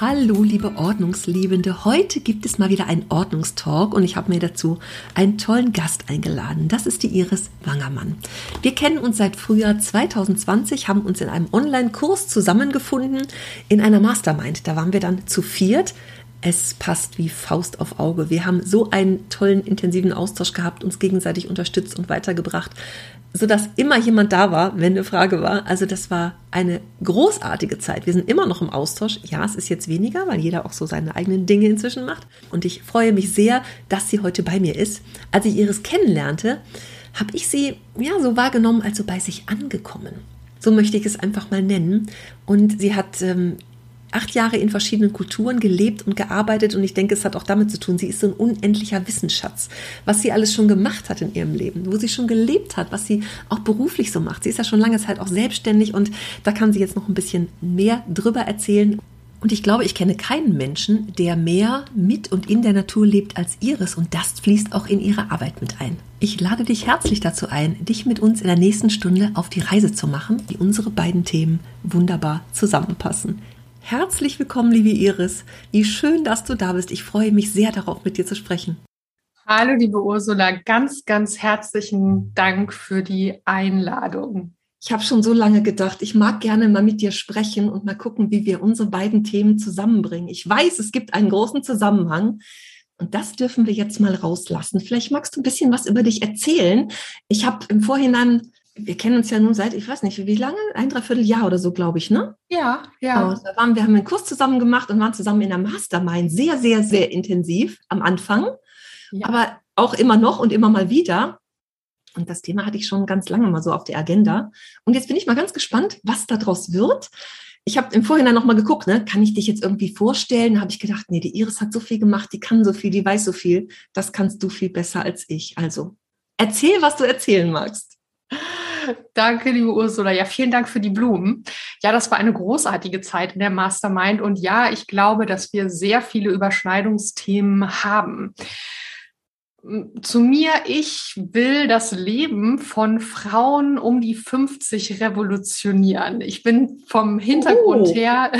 Hallo, liebe Ordnungsliebende. Heute gibt es mal wieder einen Ordnungstalk und ich habe mir dazu einen tollen Gast eingeladen. Das ist die Iris Wangermann. Wir kennen uns seit Frühjahr 2020, haben uns in einem Online-Kurs zusammengefunden in einer Mastermind. Da waren wir dann zu viert. Es passt wie Faust auf Auge. Wir haben so einen tollen, intensiven Austausch gehabt, uns gegenseitig unterstützt und weitergebracht so dass immer jemand da war, wenn eine Frage war. Also das war eine großartige Zeit. Wir sind immer noch im Austausch. Ja, es ist jetzt weniger, weil jeder auch so seine eigenen Dinge inzwischen macht. Und ich freue mich sehr, dass sie heute bei mir ist. Als ich Iris kennenlernte, habe ich sie ja so wahrgenommen, als so bei sich angekommen. So möchte ich es einfach mal nennen. Und sie hat ähm, acht Jahre in verschiedenen Kulturen gelebt und gearbeitet und ich denke, es hat auch damit zu tun, sie ist so ein unendlicher Wissensschatz, was sie alles schon gemacht hat in ihrem Leben, wo sie schon gelebt hat, was sie auch beruflich so macht. Sie ist ja schon lange Zeit auch selbstständig und da kann sie jetzt noch ein bisschen mehr drüber erzählen. Und ich glaube, ich kenne keinen Menschen, der mehr mit und in der Natur lebt als Iris und das fließt auch in ihre Arbeit mit ein. Ich lade dich herzlich dazu ein, dich mit uns in der nächsten Stunde auf die Reise zu machen, wie unsere beiden Themen wunderbar zusammenpassen. Herzlich willkommen, liebe Iris. Wie schön, dass du da bist. Ich freue mich sehr darauf, mit dir zu sprechen. Hallo, liebe Ursula. Ganz, ganz herzlichen Dank für die Einladung. Ich habe schon so lange gedacht, ich mag gerne mal mit dir sprechen und mal gucken, wie wir unsere beiden Themen zusammenbringen. Ich weiß, es gibt einen großen Zusammenhang. Und das dürfen wir jetzt mal rauslassen. Vielleicht magst du ein bisschen was über dich erzählen. Ich habe im Vorhinein wir kennen uns ja nun seit, ich weiß nicht, wie lange? Ein, dreiviertel Jahr oder so, glaube ich, ne? Ja, ja. Genau, waren, wir haben einen Kurs zusammen gemacht und waren zusammen in der Mastermind. Sehr, sehr, sehr intensiv am Anfang. Ja. Aber auch immer noch und immer mal wieder. Und das Thema hatte ich schon ganz lange mal so auf der Agenda. Und jetzt bin ich mal ganz gespannt, was daraus wird. Ich habe im Vorhinein noch mal geguckt, ne? kann ich dich jetzt irgendwie vorstellen? Da habe ich gedacht, nee, die Iris hat so viel gemacht, die kann so viel, die weiß so viel. Das kannst du viel besser als ich. Also erzähl, was du erzählen magst. Danke, liebe Ursula. Ja, vielen Dank für die Blumen. Ja, das war eine großartige Zeit in der Mastermind. Und ja, ich glaube, dass wir sehr viele Überschneidungsthemen haben. Zu mir, ich will das Leben von Frauen um die 50 revolutionieren. Ich bin vom Hintergrund oh. her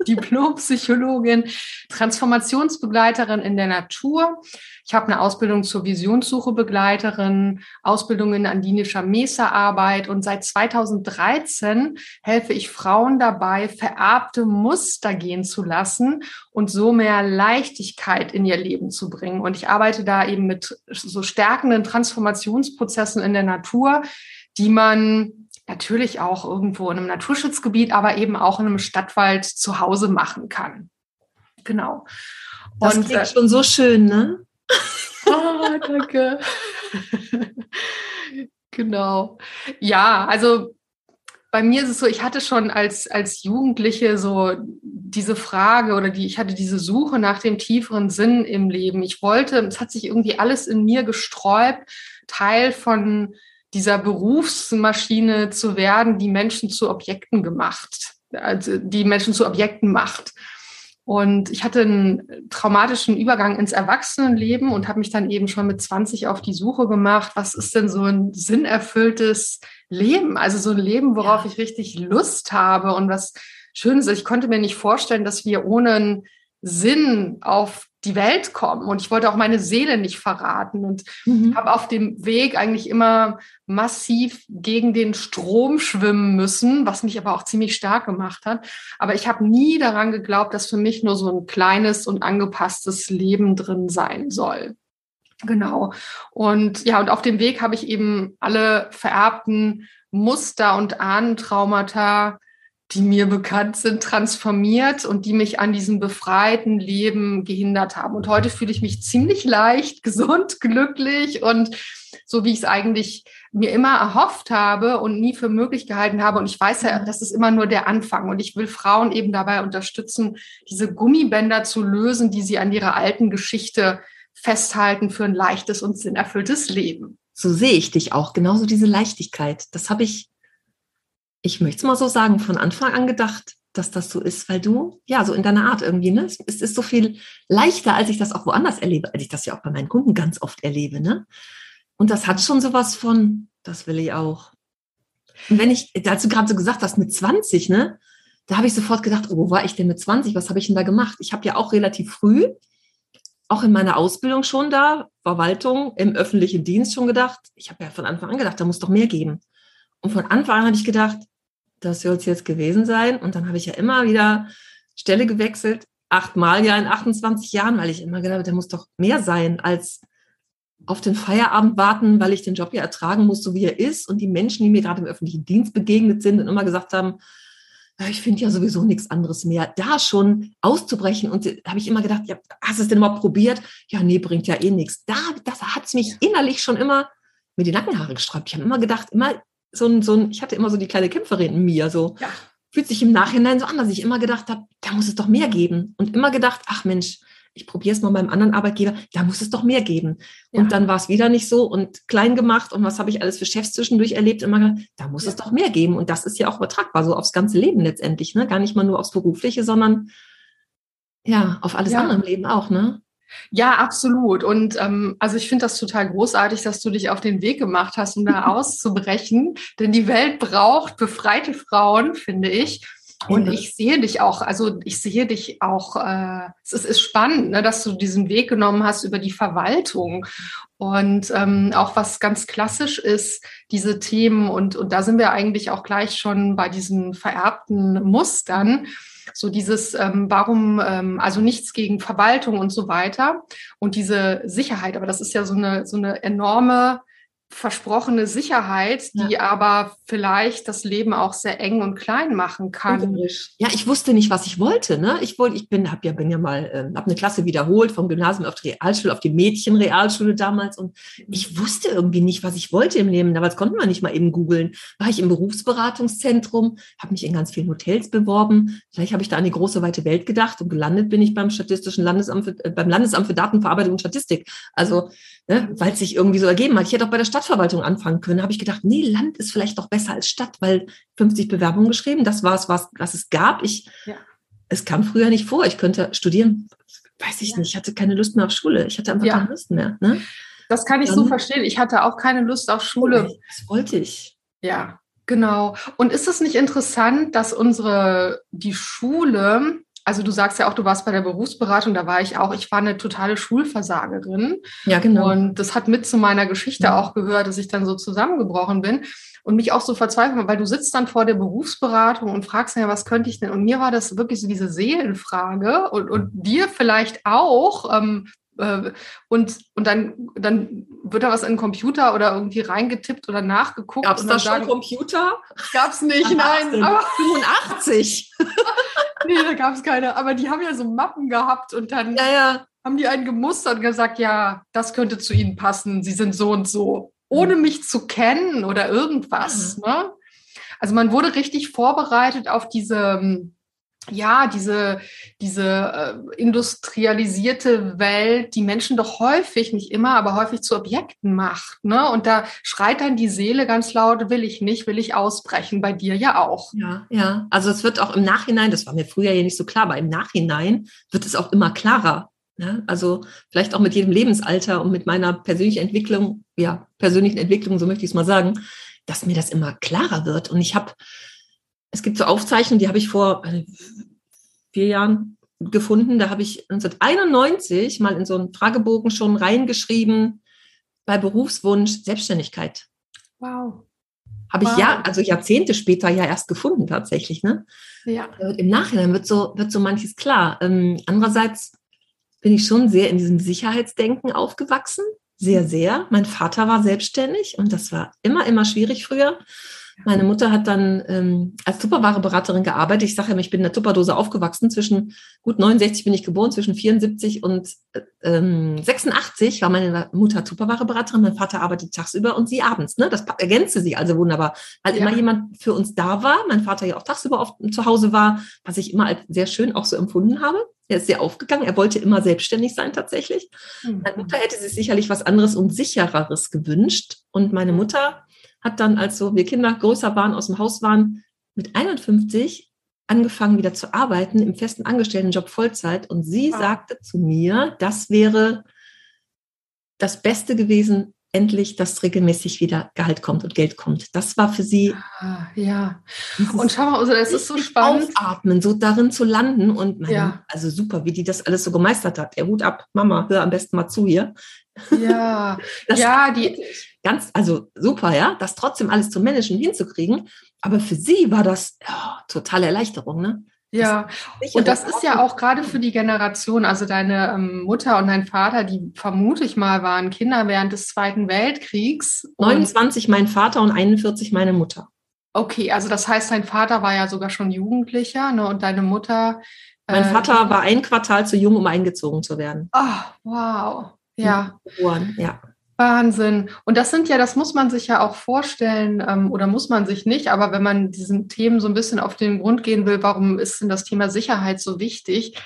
Diplompsychologin, Transformationsbegleiterin in der Natur. Ich habe eine Ausbildung zur Visionssuche-Begleiterin, Ausbildung in andinischer Mesa-Arbeit und seit 2013 helfe ich Frauen dabei, vererbte Muster gehen zu lassen und so mehr Leichtigkeit in ihr Leben zu bringen. Und ich arbeite da eben mit so stärkenden Transformationsprozessen in der Natur, die man natürlich auch irgendwo in einem Naturschutzgebiet, aber eben auch in einem Stadtwald zu Hause machen kann. Genau. Das und, klingt äh, schon so schön, ne? oh, danke. genau. Ja, also bei mir ist es so, ich hatte schon als, als Jugendliche so diese Frage oder die, ich hatte diese Suche nach dem tieferen Sinn im Leben. Ich wollte, es hat sich irgendwie alles in mir gesträubt, Teil von dieser Berufsmaschine zu werden, die Menschen zu Objekten gemacht, also die Menschen zu Objekten macht. Und ich hatte einen traumatischen Übergang ins Erwachsenenleben und habe mich dann eben schon mit 20 auf die Suche gemacht, was ist denn so ein sinnerfülltes Leben? Also so ein Leben, worauf ja. ich richtig Lust habe und was Schönes. Ich konnte mir nicht vorstellen, dass wir ohne einen Sinn auf die Welt kommen. Und ich wollte auch meine Seele nicht verraten und mhm. habe auf dem Weg eigentlich immer massiv gegen den Strom schwimmen müssen, was mich aber auch ziemlich stark gemacht hat. Aber ich habe nie daran geglaubt, dass für mich nur so ein kleines und angepasstes Leben drin sein soll. Genau. Und ja, und auf dem Weg habe ich eben alle vererbten Muster und Ahnentraumata die mir bekannt sind, transformiert und die mich an diesem befreiten Leben gehindert haben. Und heute fühle ich mich ziemlich leicht, gesund, glücklich und so wie ich es eigentlich mir immer erhofft habe und nie für möglich gehalten habe. Und ich weiß ja, das ist immer nur der Anfang. Und ich will Frauen eben dabei unterstützen, diese Gummibänder zu lösen, die sie an ihrer alten Geschichte festhalten für ein leichtes und sinnerfülltes Leben. So sehe ich dich auch, genauso diese Leichtigkeit. Das habe ich, ich möchte es mal so sagen, von Anfang an gedacht dass das so ist, weil du, ja, so in deiner Art irgendwie, ne? Es ist so viel leichter, als ich das auch woanders erlebe, als ich das ja auch bei meinen Kunden ganz oft erlebe, ne? Und das hat schon sowas von, das will ich auch. Und wenn ich, als du gerade so gesagt hast, mit 20, ne? Da habe ich sofort gedacht, oh, wo war ich denn mit 20? Was habe ich denn da gemacht? Ich habe ja auch relativ früh, auch in meiner Ausbildung schon da, Verwaltung, im öffentlichen Dienst schon gedacht, ich habe ja von Anfang an gedacht, da muss doch mehr geben. Und von Anfang an habe ich gedacht, das soll es jetzt gewesen sein. Und dann habe ich ja immer wieder Stelle gewechselt, achtmal ja in 28 Jahren, weil ich immer gedacht habe, der muss doch mehr sein als auf den Feierabend warten, weil ich den Job ja ertragen muss, so wie er ist. Und die Menschen, die mir gerade im öffentlichen Dienst begegnet sind und immer gesagt haben, ja, ich finde ja sowieso nichts anderes mehr, da schon auszubrechen. Und habe ich immer gedacht, ja, hast du es denn überhaupt probiert? Ja, nee, bringt ja eh nichts. Da, das hat es mich innerlich schon immer mit die Nackenhaare gesträubt. Ich habe immer gedacht, immer so ein, so ein, ich hatte immer so die kleine Kämpferin in mir, so. Ja. Fühlt sich im Nachhinein so an, dass ich immer gedacht habe, da muss es doch mehr geben. Und immer gedacht, ach Mensch, ich probiere es mal beim anderen Arbeitgeber, da muss es doch mehr geben. Ja. Und dann war es wieder nicht so und klein gemacht und was habe ich alles für Chefs zwischendurch erlebt, immer gedacht, da muss ja. es doch mehr geben. Und das ist ja auch übertragbar, so aufs ganze Leben letztendlich, ne? Gar nicht mal nur aufs Berufliche, sondern ja, auf alles ja. andere im Leben auch, ne? Ja, absolut. Und ähm, also ich finde das total großartig, dass du dich auf den Weg gemacht hast, um da auszubrechen. Denn die Welt braucht befreite Frauen, finde ich. Und ich sehe dich auch, also ich sehe dich auch, äh, es ist, ist spannend, ne, dass du diesen Weg genommen hast über die Verwaltung. Und ähm, auch was ganz klassisch ist, diese Themen, und, und da sind wir eigentlich auch gleich schon bei diesen vererbten Mustern so dieses, ähm, warum, ähm, also nichts gegen Verwaltung und so weiter und diese Sicherheit, aber das ist ja so eine, so eine enorme versprochene Sicherheit, die ja. aber vielleicht das Leben auch sehr eng und klein machen kann. Ja, ich wusste nicht, was ich wollte. Ne? Ich wollte, ich bin, habe ja, bin ja mal, äh, habe eine Klasse wiederholt vom Gymnasium auf die Realschule, auf die Mädchenrealschule damals und ich wusste irgendwie nicht, was ich wollte im Leben. Damals konnte man nicht mal eben googeln. War ich im Berufsberatungszentrum, habe mich in ganz vielen Hotels beworben. Vielleicht habe ich da an die große weite Welt gedacht und gelandet bin ich beim Statistischen Landesamt, äh, beim Landesamt für Datenverarbeitung und Statistik. Also ne, weil es sich irgendwie so ergeben hat. Ich hätte auch bei der Stadtverwaltung anfangen können. habe ich gedacht, nee, Land ist vielleicht doch besser als Stadt, weil 50 Bewerbungen geschrieben, das war es, was, was es gab. Ich, ja. Es kam früher nicht vor. Ich könnte studieren, weiß ich ja. nicht, ich hatte keine Lust mehr auf Schule. Ich hatte einfach ja. keine Lust mehr. Ne? Das kann ich Dann, so verstehen. Ich hatte auch keine Lust auf Schule. Das wollte ich. Ja, genau. Und ist es nicht interessant, dass unsere, die Schule also du sagst ja auch, du warst bei der Berufsberatung, da war ich auch. Ich war eine totale Schulversagerin. Ja, genau. Und das hat mit zu meiner Geschichte ja. auch gehört, dass ich dann so zusammengebrochen bin und mich auch so verzweifelt, weil du sitzt dann vor der Berufsberatung und fragst ja, was könnte ich denn? Und mir war das wirklich so diese Seelenfrage und, und dir vielleicht auch, ähm, äh, und, und dann, dann wird da was in den Computer oder irgendwie reingetippt oder nachgeguckt. Gab es da schon sagen, Computer? Gab es nicht, nein. Aber 85. nee, da gab es keine. Aber die haben ja so Mappen gehabt und dann ja, ja. haben die einen gemustert und gesagt, ja, das könnte zu ihnen passen. Sie sind so und so. Ohne mhm. mich zu kennen oder irgendwas. Mhm. Ne? Also man wurde richtig vorbereitet auf diese ähm, ja, diese, diese äh, industrialisierte Welt, die Menschen doch häufig, nicht immer, aber häufig zu Objekten macht. Ne? Und da schreit dann die Seele ganz laut, will ich nicht, will ich ausbrechen, bei dir ja auch. Ja, ja. Also es wird auch im Nachhinein, das war mir früher ja nicht so klar, aber im Nachhinein wird es auch immer klarer. Ne? Also vielleicht auch mit jedem Lebensalter und mit meiner persönlichen Entwicklung, ja, persönlichen Entwicklung, so möchte ich es mal sagen, dass mir das immer klarer wird. Und ich habe es gibt so Aufzeichnungen, die habe ich vor vier Jahren gefunden. Da habe ich 1991 mal in so einen Fragebogen schon reingeschrieben, bei Berufswunsch Selbstständigkeit. Wow. Habe wow. ich ja, also Jahrzehnte später ja erst gefunden tatsächlich. Ne? Ja. Im Nachhinein wird so, wird so manches klar. Ähm, andererseits bin ich schon sehr in diesem Sicherheitsdenken aufgewachsen. Sehr, sehr. Mein Vater war selbstständig und das war immer, immer schwierig früher. Meine Mutter hat dann ähm, als Tupperware-Beraterin gearbeitet. Ich sage ja, ich bin in der Tupperdose aufgewachsen. Zwischen gut 69 bin ich geboren, zwischen 74 und äh, ähm, 86 war meine Mutter Tupperware-Beraterin. Mein Vater arbeitet tagsüber und sie abends. Ne? Das ergänzte sich also wunderbar, weil ja. immer jemand für uns da war. Mein Vater ja auch tagsüber oft zu Hause war, was ich immer als sehr schön auch so empfunden habe. Er ist sehr aufgegangen. Er wollte immer selbstständig sein tatsächlich. Mhm. Meine Mutter hätte sich sicherlich was anderes und sichereres gewünscht. Und meine Mutter hat dann, als so wir Kinder größer waren, aus dem Haus waren, mit 51 angefangen wieder zu arbeiten im festen Angestelltenjob Vollzeit. Und sie wow. sagte zu mir, das wäre das Beste gewesen, endlich, dass regelmäßig wieder Gehalt kommt und Geld kommt. Das war für sie. Ah, ja. Und schau mal, also das ist so spannend. Aufatmen, so darin zu landen und meine, ja. also super, wie die das alles so gemeistert hat. Der Hut ab, Mama, hör am besten mal zu hier. Ja, ja, die ganz, also super, ja, das trotzdem alles zu managen hinzukriegen. Aber für sie war das ja, totale Erleichterung, ne? Ja, und das ist ja auch gerade für die Generation, also deine ähm, Mutter und dein Vater, die vermute ich mal waren Kinder während des Zweiten Weltkriegs. 29 mein Vater und 41 meine Mutter. Okay, also das heißt, dein Vater war ja sogar schon Jugendlicher ne, und deine Mutter. Mein äh, Vater war ein Quartal zu jung, um eingezogen zu werden. Ah, oh, wow. Ja. Ja. Wahnsinn. Und das sind ja, das muss man sich ja auch vorstellen ähm, oder muss man sich nicht, aber wenn man diesen Themen so ein bisschen auf den Grund gehen will, warum ist denn das Thema Sicherheit so wichtig?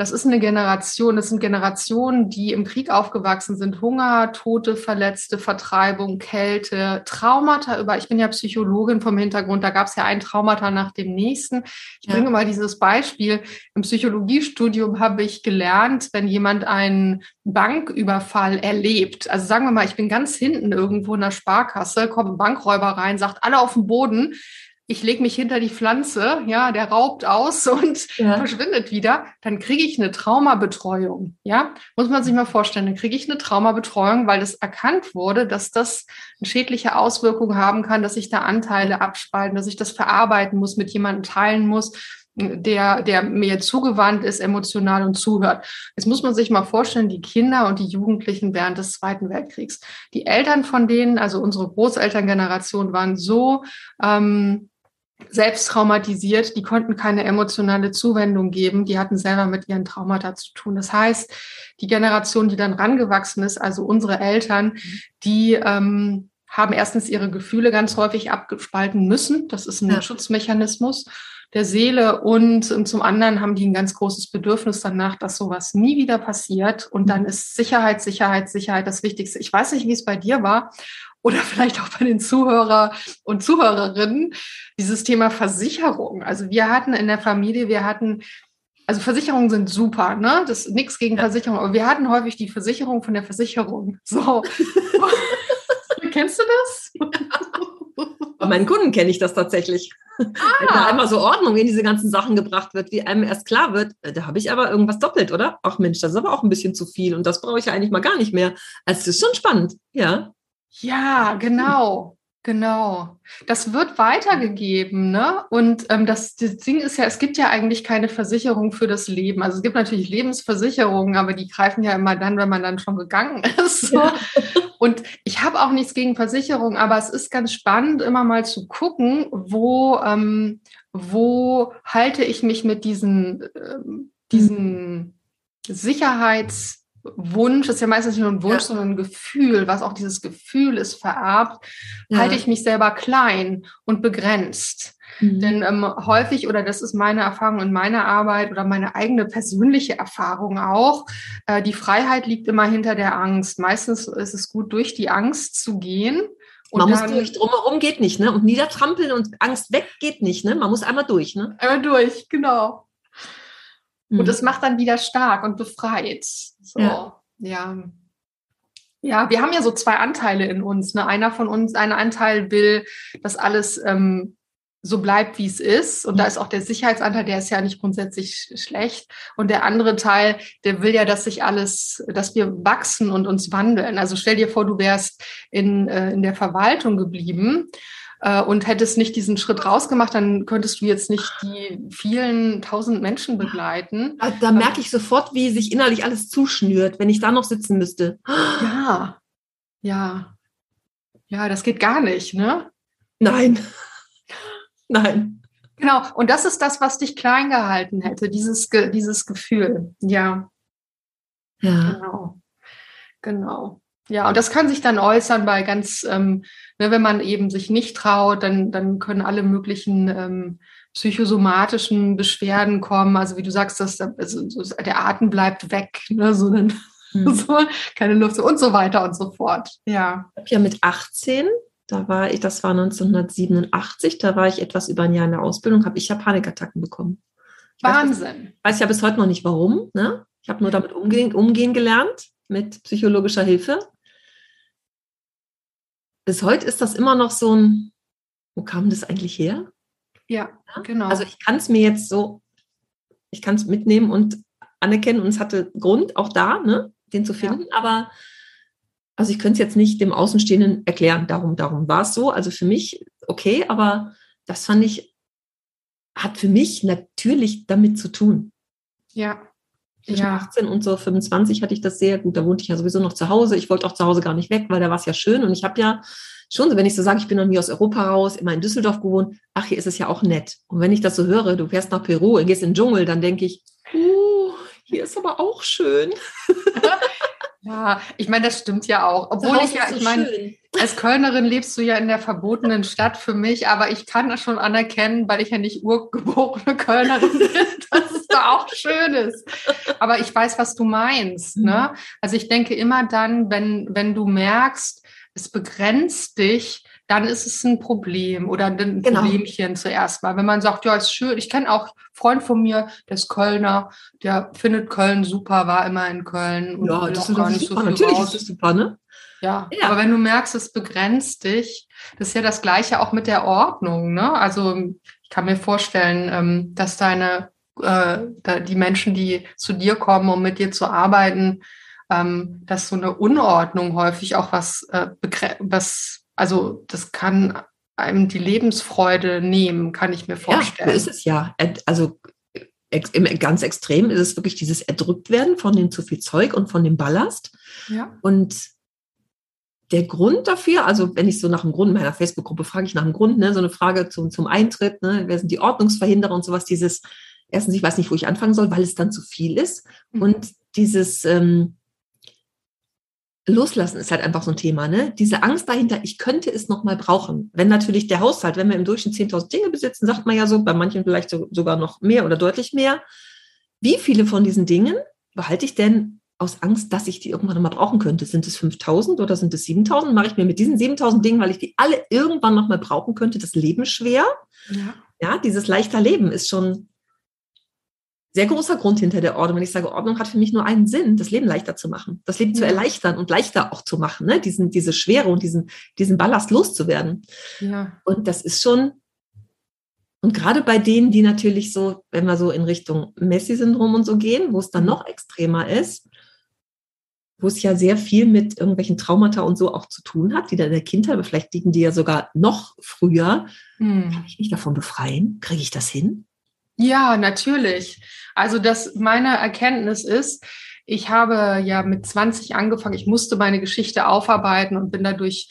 Das ist eine Generation, das sind Generationen, die im Krieg aufgewachsen sind. Hunger, Tote, Verletzte, Vertreibung, Kälte, Traumata über. Ich bin ja Psychologin vom Hintergrund, da gab es ja ein Traumata nach dem nächsten. Ich ja. bringe mal dieses Beispiel. Im Psychologiestudium habe ich gelernt, wenn jemand einen Banküberfall erlebt, also sagen wir mal, ich bin ganz hinten irgendwo in der Sparkasse, kommt ein Bankräuber rein, sagt alle auf den Boden, ich lege mich hinter die Pflanze, ja, der raubt aus und ja. verschwindet wieder, dann kriege ich eine Traumabetreuung. Ja, muss man sich mal vorstellen, dann kriege ich eine Traumabetreuung, weil es erkannt wurde, dass das eine schädliche Auswirkung haben kann, dass ich da Anteile abspalten, dass ich das verarbeiten muss, mit jemandem teilen muss, der, der mir zugewandt ist, emotional und zuhört. Jetzt muss man sich mal vorstellen, die Kinder und die Jugendlichen während des Zweiten Weltkriegs. Die Eltern von denen, also unsere Großelterngeneration, waren so ähm, selbst traumatisiert, die konnten keine emotionale Zuwendung geben, die hatten selber mit ihren Traumata zu tun. Das heißt, die Generation, die dann rangewachsen ist, also unsere Eltern, die ähm, haben erstens ihre Gefühle ganz häufig abgespalten müssen. Das ist ein ja. Schutzmechanismus der Seele und, und, zum anderen haben die ein ganz großes Bedürfnis danach, dass sowas nie wieder passiert. Und dann mhm. ist Sicherheit, Sicherheit, Sicherheit das Wichtigste. Ich weiß nicht, wie es bei dir war oder vielleicht auch bei den Zuhörer und Zuhörerinnen, dieses Thema Versicherung. Also wir hatten in der Familie, wir hatten, also Versicherungen sind super, ne? Das ist nichts gegen Versicherung, aber wir hatten häufig die Versicherung von der Versicherung. So. Kennst du das? Bei meinen Kunden kenne ich das tatsächlich. Ah. Wenn da einmal so Ordnung in diese ganzen Sachen gebracht wird, wie einem erst klar wird, äh, da habe ich aber irgendwas doppelt, oder? Ach Mensch, das ist aber auch ein bisschen zu viel und das brauche ich ja eigentlich mal gar nicht mehr. Also das ist schon spannend, ja. Ja, genau. Genau. Das wird weitergegeben, ne? Und ähm, das, das Ding ist ja, es gibt ja eigentlich keine Versicherung für das Leben. Also es gibt natürlich Lebensversicherungen, aber die greifen ja immer dann, wenn man dann schon gegangen ist. So. Ja. Und ich habe auch nichts gegen Versicherungen, aber es ist ganz spannend, immer mal zu gucken, wo, ähm, wo halte ich mich mit diesen, ähm, diesen Sicherheits- Wunsch, ist ja meistens nicht nur ein Wunsch, ja. sondern ein Gefühl, was auch dieses Gefühl ist vererbt, ja. halte ich mich selber klein und begrenzt. Mhm. Denn ähm, häufig, oder das ist meine Erfahrung in meiner Arbeit oder meine eigene persönliche Erfahrung auch, äh, die Freiheit liegt immer hinter der Angst. Meistens ist es gut, durch die Angst zu gehen. Und man muss durch, drumherum geht nicht, ne? Und niedertrampeln und Angst weg geht nicht, ne? Man muss einmal durch, ne? Einmal durch, genau. Und das mhm. macht dann wieder stark und befreit. So, ja. ja. Ja, wir haben ja so zwei Anteile in uns. Ne? Einer von uns, ein Anteil will, dass alles ähm, so bleibt, wie es ist. Und da ist auch der Sicherheitsanteil, der ist ja nicht grundsätzlich schlecht. Und der andere Teil, der will ja, dass sich alles, dass wir wachsen und uns wandeln. Also stell dir vor, du wärst in, äh, in der Verwaltung geblieben äh, und hättest nicht diesen Schritt rausgemacht, dann könntest du jetzt nicht die vielen tausend Menschen begleiten. Da, da merke ich sofort, wie sich innerlich alles zuschnürt, wenn ich da noch sitzen müsste. Ja, ja, ja, das geht gar nicht, ne? Nein. Nein. Genau. Und das ist das, was dich klein gehalten hätte, dieses, dieses Gefühl. Ja. Ja. Genau. Genau. Ja, und das kann sich dann äußern bei ganz, ähm, ne, wenn man eben sich nicht traut, dann, dann können alle möglichen ähm, psychosomatischen Beschwerden kommen. Also wie du sagst, dass also, der Atem bleibt weg, ne, so, dann, mhm. so keine Luft und so weiter und so fort. Ja. Ich habe ja mit 18, da war ich, das war 1987, da war ich etwas über ein Jahr in der Ausbildung, habe ich ja Panikattacken bekommen. Ich Wahnsinn. Weiß, weiß ja bis heute noch nicht warum. Ne? Ich habe nur damit umgehen, umgehen gelernt mit psychologischer Hilfe bis heute ist das immer noch so ein, wo kam das eigentlich her? Ja, genau. Also ich kann es mir jetzt so, ich kann es mitnehmen und anerkennen und es hatte Grund auch da, ne, den zu finden, ja. aber also ich könnte es jetzt nicht dem Außenstehenden erklären, darum, darum war es so. Also für mich okay, aber das fand ich, hat für mich natürlich damit zu tun. Ja zwischen ja. 18 und so 25 hatte ich das sehr gut. Da wohnte ich ja sowieso noch zu Hause. Ich wollte auch zu Hause gar nicht weg, weil da war es ja schön. Und ich habe ja schon, wenn ich so sage, ich bin noch nie aus Europa raus, immer in Düsseldorf gewohnt, ach, hier ist es ja auch nett. Und wenn ich das so höre, du fährst nach Peru und gehst in den Dschungel, dann denke ich, uh, hier ist aber auch schön. Ja, ich meine, das stimmt ja auch. Obwohl ich ja, so ich meine, als Kölnerin lebst du ja in der verbotenen Stadt für mich, aber ich kann das schon anerkennen, weil ich ja nicht urgeborene Kölnerin bin, dass es da auch schön ist. Aber ich weiß, was du meinst. Ne? Mhm. Also ich denke immer dann, wenn, wenn du merkst, es begrenzt dich, dann ist es ein Problem oder ein genau. Problemchen zuerst mal. Wenn man sagt, ja, ist schön. Ich kenne auch einen Freund von mir, der ist Kölner, der findet Köln super, war immer in Köln. Und ja, das ist gar nicht super. so Natürlich raus. ist es super, ne? Ja, ja, aber wenn du merkst, es begrenzt dich, das ist ja das Gleiche auch mit der Ordnung. Ne? Also ich kann mir vorstellen, ähm, dass deine äh, die Menschen, die zu dir kommen, um mit dir zu arbeiten, ähm, dass so eine Unordnung häufig auch was, äh, was also das kann einem die Lebensfreude nehmen, kann ich mir vorstellen. Ja, so ist es ja. Also ganz extrem ist es wirklich dieses Erdrücktwerden von dem zu viel Zeug und von dem Ballast. Ja. Und der Grund dafür, also wenn ich so nach dem Grund meiner Facebook-Gruppe frage ich nach dem Grund, ne, so eine Frage zum, zum Eintritt, ne, wer sind die Ordnungsverhinderer und sowas, dieses, erstens, ich weiß nicht, wo ich anfangen soll, weil es dann zu viel ist. Mhm. Und dieses, ähm, Loslassen ist halt einfach so ein Thema, ne? Diese Angst dahinter, ich könnte es nochmal brauchen. Wenn natürlich der Haushalt, wenn wir im Durchschnitt 10.000 Dinge besitzen, sagt man ja so, bei manchen vielleicht so, sogar noch mehr oder deutlich mehr. Wie viele von diesen Dingen behalte ich denn aus Angst, dass ich die irgendwann nochmal brauchen könnte? Sind es 5.000 oder sind es 7.000? Mache ich mir mit diesen 7.000 Dingen, weil ich die alle irgendwann nochmal brauchen könnte, das Leben schwer? Ja. ja, dieses leichter Leben ist schon sehr großer Grund hinter der Ordnung. Wenn ich sage, Ordnung hat für mich nur einen Sinn, das Leben leichter zu machen, das Leben ja. zu erleichtern und leichter auch zu machen, ne? diesen, diese Schwere und diesen, diesen Ballast loszuwerden. Ja. Und das ist schon, und gerade bei denen, die natürlich so, wenn wir so in Richtung Messi-Syndrom und so gehen, wo es dann mhm. noch extremer ist, wo es ja sehr viel mit irgendwelchen Traumata und so auch zu tun hat, die da in der Kindheit, aber vielleicht liegen die ja sogar noch früher. Hm. Kann ich mich davon befreien? Kriege ich das hin? Ja, natürlich. Also das meine Erkenntnis ist, ich habe ja mit 20 angefangen, ich musste meine Geschichte aufarbeiten und bin dadurch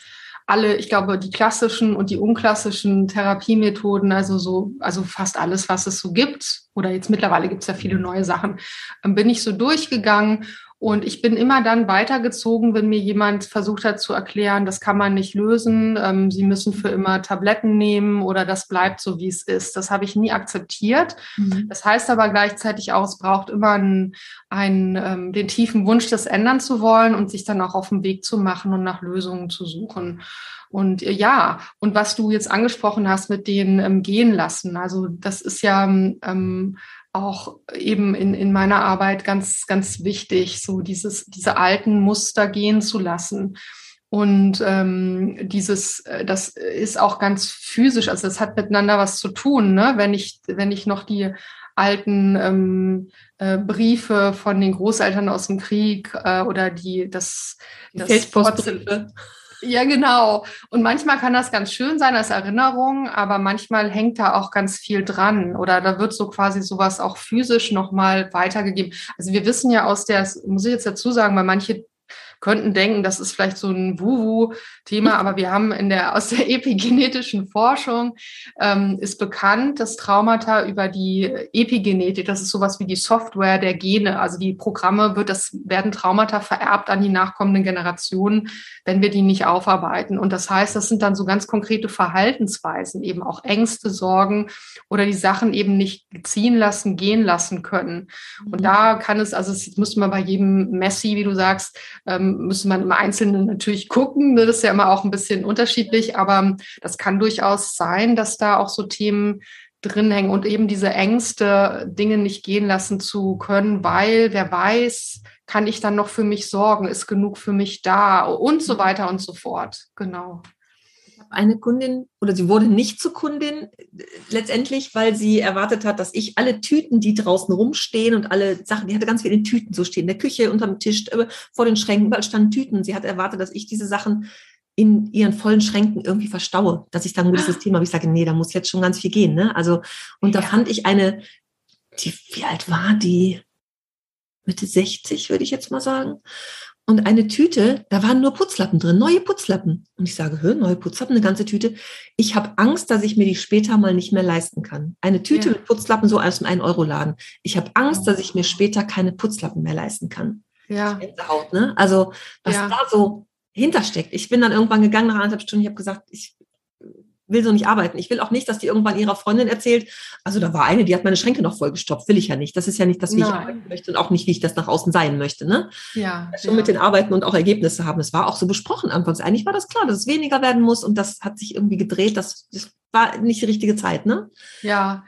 alle, ich glaube, die klassischen und die unklassischen Therapiemethoden, also so, also fast alles, was es so gibt, oder jetzt mittlerweile gibt es ja viele neue Sachen, ähm, bin ich so durchgegangen und ich bin immer dann weitergezogen, wenn mir jemand versucht hat zu erklären, das kann man nicht lösen, ähm, Sie müssen für immer Tabletten nehmen oder das bleibt so, wie es ist. Das habe ich nie akzeptiert. Mhm. Das heißt aber gleichzeitig auch, es braucht immer einen, einen, ähm, den tiefen Wunsch, das ändern zu wollen und sich dann auch auf den Weg zu machen und nach Lösungen zu suchen. Und äh, ja, und was du jetzt angesprochen hast mit den ähm, gehen lassen, also das ist ja ähm, auch eben in, in meiner Arbeit ganz, ganz wichtig, so dieses, diese alten Muster gehen zu lassen. Und ähm, dieses, äh, das ist auch ganz physisch, also das hat miteinander was zu tun, ne? Wenn ich, wenn ich noch die alten ähm, äh, Briefe von den Großeltern aus dem Krieg äh, oder die das, das Feldpostbriefe. Ja, genau. Und manchmal kann das ganz schön sein als Erinnerung, aber manchmal hängt da auch ganz viel dran oder da wird so quasi sowas auch physisch nochmal weitergegeben. Also wir wissen ja aus der, muss ich jetzt dazu sagen, weil manche könnten denken, das ist vielleicht so ein Wuhu-Thema, aber wir haben in der, aus der epigenetischen Forschung ähm, ist bekannt, dass Traumata über die Epigenetik, das ist sowas wie die Software der Gene, also die Programme wird, das werden Traumata vererbt an die nachkommenden Generationen, wenn wir die nicht aufarbeiten. Und das heißt, das sind dann so ganz konkrete Verhaltensweisen, eben auch Ängste, Sorgen oder die Sachen eben nicht ziehen lassen, gehen lassen können. Und mhm. da kann es, also es müsste man bei jedem Messi, wie du sagst, ähm, müsste man im Einzelnen natürlich gucken. Ne? Das ist ja immer auch ein bisschen unterschiedlich, aber das kann durchaus sein, dass da auch so Themen drin hängen und eben diese Ängste, Dinge nicht gehen lassen zu können, weil wer weiß, kann ich dann noch für mich sorgen, ist genug für mich da und so weiter und so fort. Genau eine Kundin oder sie wurde nicht zur Kundin letztendlich, weil sie erwartet hat, dass ich alle Tüten, die draußen rumstehen und alle Sachen, die hatte ganz viele Tüten so stehen, in der Küche, unterm Tisch, vor den Schränken, überall standen Tüten. Sie hat erwartet, dass ich diese Sachen in ihren vollen Schränken irgendwie verstaue, dass ich dann ein gutes Thema habe. Ich sage, nee, da muss jetzt schon ganz viel gehen. Ne? Also, und da fand ich eine, die, wie alt war die? Mitte 60, würde ich jetzt mal sagen und eine Tüte, da waren nur Putzlappen drin, neue Putzlappen. Und ich sage, hör, neue Putzlappen, eine ganze Tüte. Ich habe Angst, dass ich mir die später mal nicht mehr leisten kann. Eine Tüte ja. mit Putzlappen, so aus dem 1-Euro-Laden. Ich habe Angst, dass ich mir später keine Putzlappen mehr leisten kann. Ja. Haut, ne? Also, was ja. da so hintersteckt. Ich bin dann irgendwann gegangen nach anderthalb Stunden, ich habe gesagt, ich will so nicht arbeiten. Ich will auch nicht, dass die irgendwann ihrer Freundin erzählt, also da war eine, die hat meine Schränke noch vollgestopft. Will ich ja nicht. Das ist ja nicht das, wie Nein. ich arbeiten möchte und auch nicht, wie ich das nach außen sein möchte. Ne? Ja. Schon ja. mit den Arbeiten und auch Ergebnisse haben. Es war auch so besprochen anfangs. Eigentlich war das klar, dass es weniger werden muss und das hat sich irgendwie gedreht. Das, das war nicht die richtige Zeit, ne? Ja.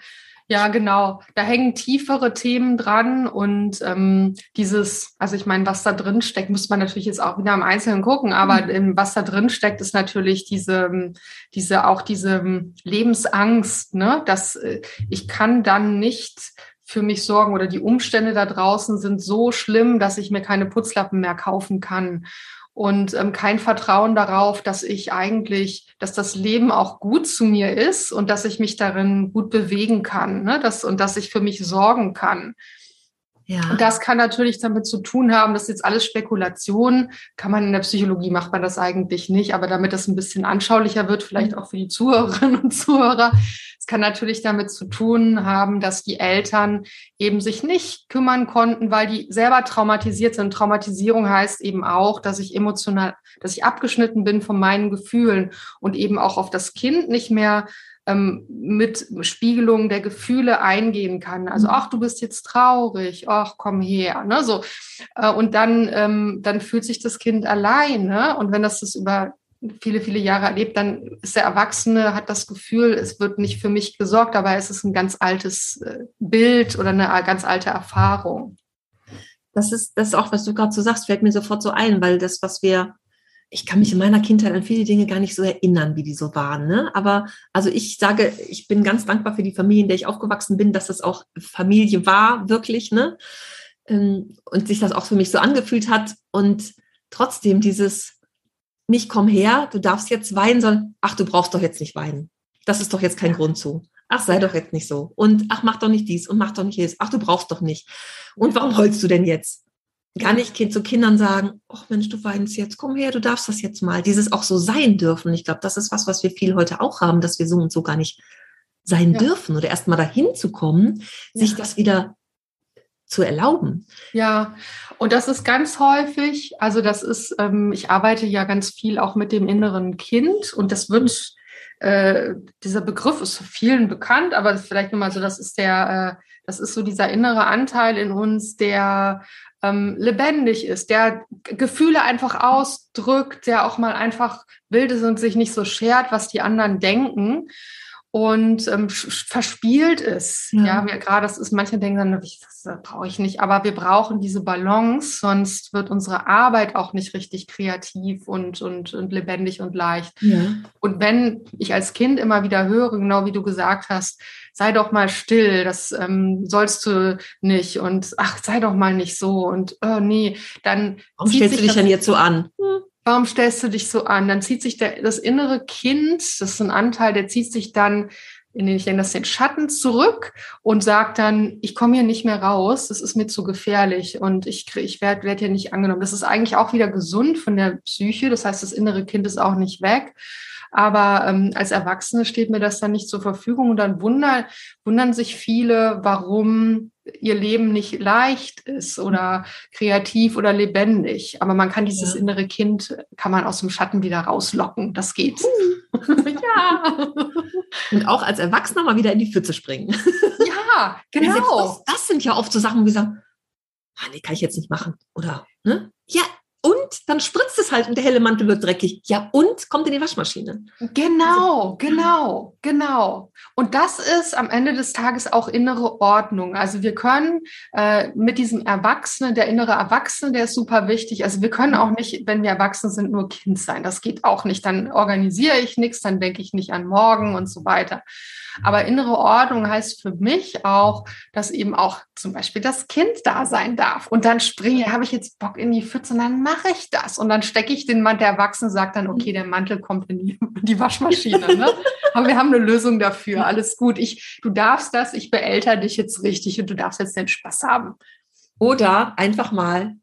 Ja, genau. Da hängen tiefere Themen dran und ähm, dieses, also ich meine, was da drin steckt, muss man natürlich jetzt auch wieder im Einzelnen gucken, aber mhm. was da drin steckt, ist natürlich diese, diese auch diese Lebensangst, ne, dass äh, ich kann dann nicht für mich sorgen oder die Umstände da draußen sind so schlimm, dass ich mir keine Putzlappen mehr kaufen kann und ähm, kein Vertrauen darauf, dass ich eigentlich, dass das Leben auch gut zu mir ist und dass ich mich darin gut bewegen kann, ne? das, und dass ich für mich sorgen kann. Ja. Und das kann natürlich damit zu tun haben, das ist jetzt alles Spekulation, kann man in der Psychologie, macht man das eigentlich nicht, aber damit das ein bisschen anschaulicher wird, vielleicht auch für die Zuhörerinnen und Zuhörer, es kann natürlich damit zu tun haben, dass die Eltern eben sich nicht kümmern konnten, weil die selber traumatisiert sind. Traumatisierung heißt eben auch, dass ich emotional, dass ich abgeschnitten bin von meinen Gefühlen und eben auch auf das Kind nicht mehr ähm, mit Spiegelung der Gefühle eingehen kann. Also, mhm. ach, du bist jetzt traurig, ach, komm her, ne, so. Äh, und dann, ähm, dann fühlt sich das Kind alleine. Ne? Und wenn das das über viele, viele Jahre erlebt, dann ist der Erwachsene, hat das Gefühl, es wird nicht für mich gesorgt, aber es ist ein ganz altes äh, Bild oder eine ganz alte Erfahrung. Das ist, das ist auch, was du gerade so sagst, fällt mir sofort so ein, weil das, was wir ich kann mich in meiner Kindheit an viele Dinge gar nicht so erinnern, wie die so waren. Ne? Aber also ich sage, ich bin ganz dankbar für die Familie, in der ich aufgewachsen bin, dass das auch Familie war, wirklich, ne? Ähm, und sich das auch für mich so angefühlt hat. Und trotzdem dieses nicht komm her, du darfst jetzt weinen, sondern ach, du brauchst doch jetzt nicht weinen. Das ist doch jetzt kein Grund zu. Ach, sei doch jetzt nicht so. Und ach, mach doch nicht dies und mach doch nicht jenes. Ach, du brauchst doch nicht. Und warum heulst du denn jetzt? Kann ich zu Kindern sagen, ach Mensch, du weinst jetzt, komm her, du darfst das jetzt mal. Dieses auch so sein dürfen. Ich glaube, das ist was, was wir viel heute auch haben, dass wir so und so gar nicht sein ja. dürfen oder erst mal dahin zu kommen, ja. sich das wieder zu erlauben. Ja, und das ist ganz häufig, also das ist, ähm, ich arbeite ja ganz viel auch mit dem inneren Kind und das wird, äh, dieser Begriff ist vielen bekannt, aber vielleicht nur mal so, das ist der, äh, das ist so dieser innere Anteil in uns, der ähm, lebendig ist, der Gefühle einfach ausdrückt, der auch mal einfach wild ist und sich nicht so schert, was die anderen denken und ähm, verspielt ist. Ja, ja wir, gerade das ist, manche denken dann, das brauche ich nicht, aber wir brauchen diese Balance, sonst wird unsere Arbeit auch nicht richtig kreativ und, und, und lebendig und leicht. Ja. Und wenn ich als Kind immer wieder höre, genau wie du gesagt hast, sei doch mal still, das ähm, sollst du nicht und ach, sei doch mal nicht so und oh nee, dann. Warum stellst du dich denn jetzt so an? Hm. Warum stellst du dich so an? Dann zieht sich der, das innere Kind, das ist ein Anteil, der zieht sich dann in den, ich nenne das den Schatten zurück und sagt dann, ich komme hier nicht mehr raus, das ist mir zu gefährlich und ich, ich werde werd hier nicht angenommen. Das ist eigentlich auch wieder gesund von der Psyche, das heißt, das innere Kind ist auch nicht weg. Aber ähm, als Erwachsene steht mir das dann nicht zur Verfügung und dann wundern, wundern sich viele, warum ihr Leben nicht leicht ist oder kreativ oder lebendig. Aber man kann dieses ja. innere Kind, kann man aus dem Schatten wieder rauslocken. Das geht. ja. Und auch als Erwachsener mal wieder in die Pfütze springen. Ja, genau. Das, das, sind ja oft so Sachen, wo wir sagen, ah, nee, kann ich jetzt nicht machen. Oder, ne? Ja, und dann spritzt es halt und der helle Mantel wird dreckig. Ja, und kommt in die Waschmaschine. Genau, genau, genau. Und das ist am Ende des Tages auch innere Ordnung. Also wir können äh, mit diesem Erwachsenen, der innere Erwachsene, der ist super wichtig. Also wir können auch nicht, wenn wir erwachsen sind, nur Kind sein. Das geht auch nicht. Dann organisiere ich nichts, dann denke ich nicht an morgen und so weiter. Aber innere Ordnung heißt für mich auch, dass eben auch zum Beispiel das Kind da sein darf. Und dann springe, habe ich jetzt Bock in die Pfütze und dann mache ich das. Und dann stecke ich den Mann, der Erwachsene sagt dann, okay, der Mantel kommt in die, in die Waschmaschine. Ne? Aber wir haben eine Lösung dafür. Alles gut. Ich, du darfst das, ich beälter dich jetzt richtig und du darfst jetzt den Spaß haben. Oder einfach mal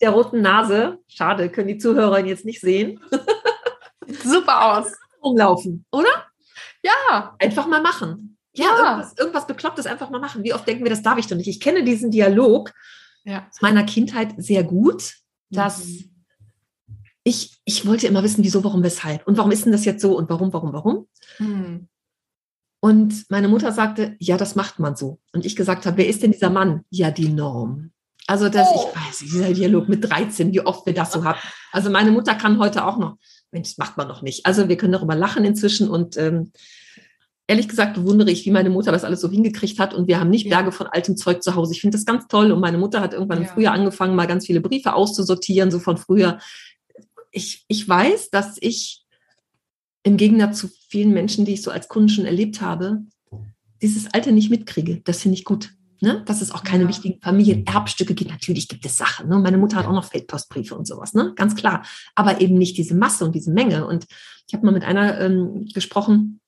der roten Nase, schade, können die Zuhörer jetzt nicht sehen. Super aus. Umlaufen, oder? Ja. Einfach mal machen. Ja, ja. Irgendwas, irgendwas Beklopptes einfach mal machen. Wie oft denken wir, das darf ich doch nicht? Ich kenne diesen Dialog ja. aus meiner Kindheit sehr gut, dass mhm. ich, ich wollte immer wissen, wieso, warum, weshalb. Und warum ist denn das jetzt so und warum, warum, warum? Mhm. Und meine Mutter sagte, ja, das macht man so. Und ich gesagt habe, wer ist denn dieser Mann? Ja, die Norm. Also, dass oh. ich weiß, dieser Dialog mit 13, wie oft wir das so hatten. Also, meine Mutter kann heute auch noch, Mensch, das macht man noch nicht. Also, wir können darüber lachen inzwischen und ähm, ehrlich gesagt bewundere ich, wie meine Mutter das alles so hingekriegt hat und wir haben nicht. Berge von altem Zeug zu Hause. Ich finde das ganz toll und meine Mutter hat irgendwann ja. im Frühjahr angefangen, mal ganz viele Briefe auszusortieren, so von früher. Ich, ich weiß, dass ich im Gegensatz zu vielen Menschen, die ich so als Kunden schon erlebt habe, dieses Alte nicht mitkriege. Das finde ich gut. Ne? Dass es auch keine ja. wichtigen Familienerbstücke gibt. Natürlich gibt es Sachen. Ne? Meine Mutter hat auch noch Feldpostbriefe und sowas, ne? ganz klar. Aber eben nicht diese Masse und diese Menge. Und ich habe mal mit einer ähm, gesprochen,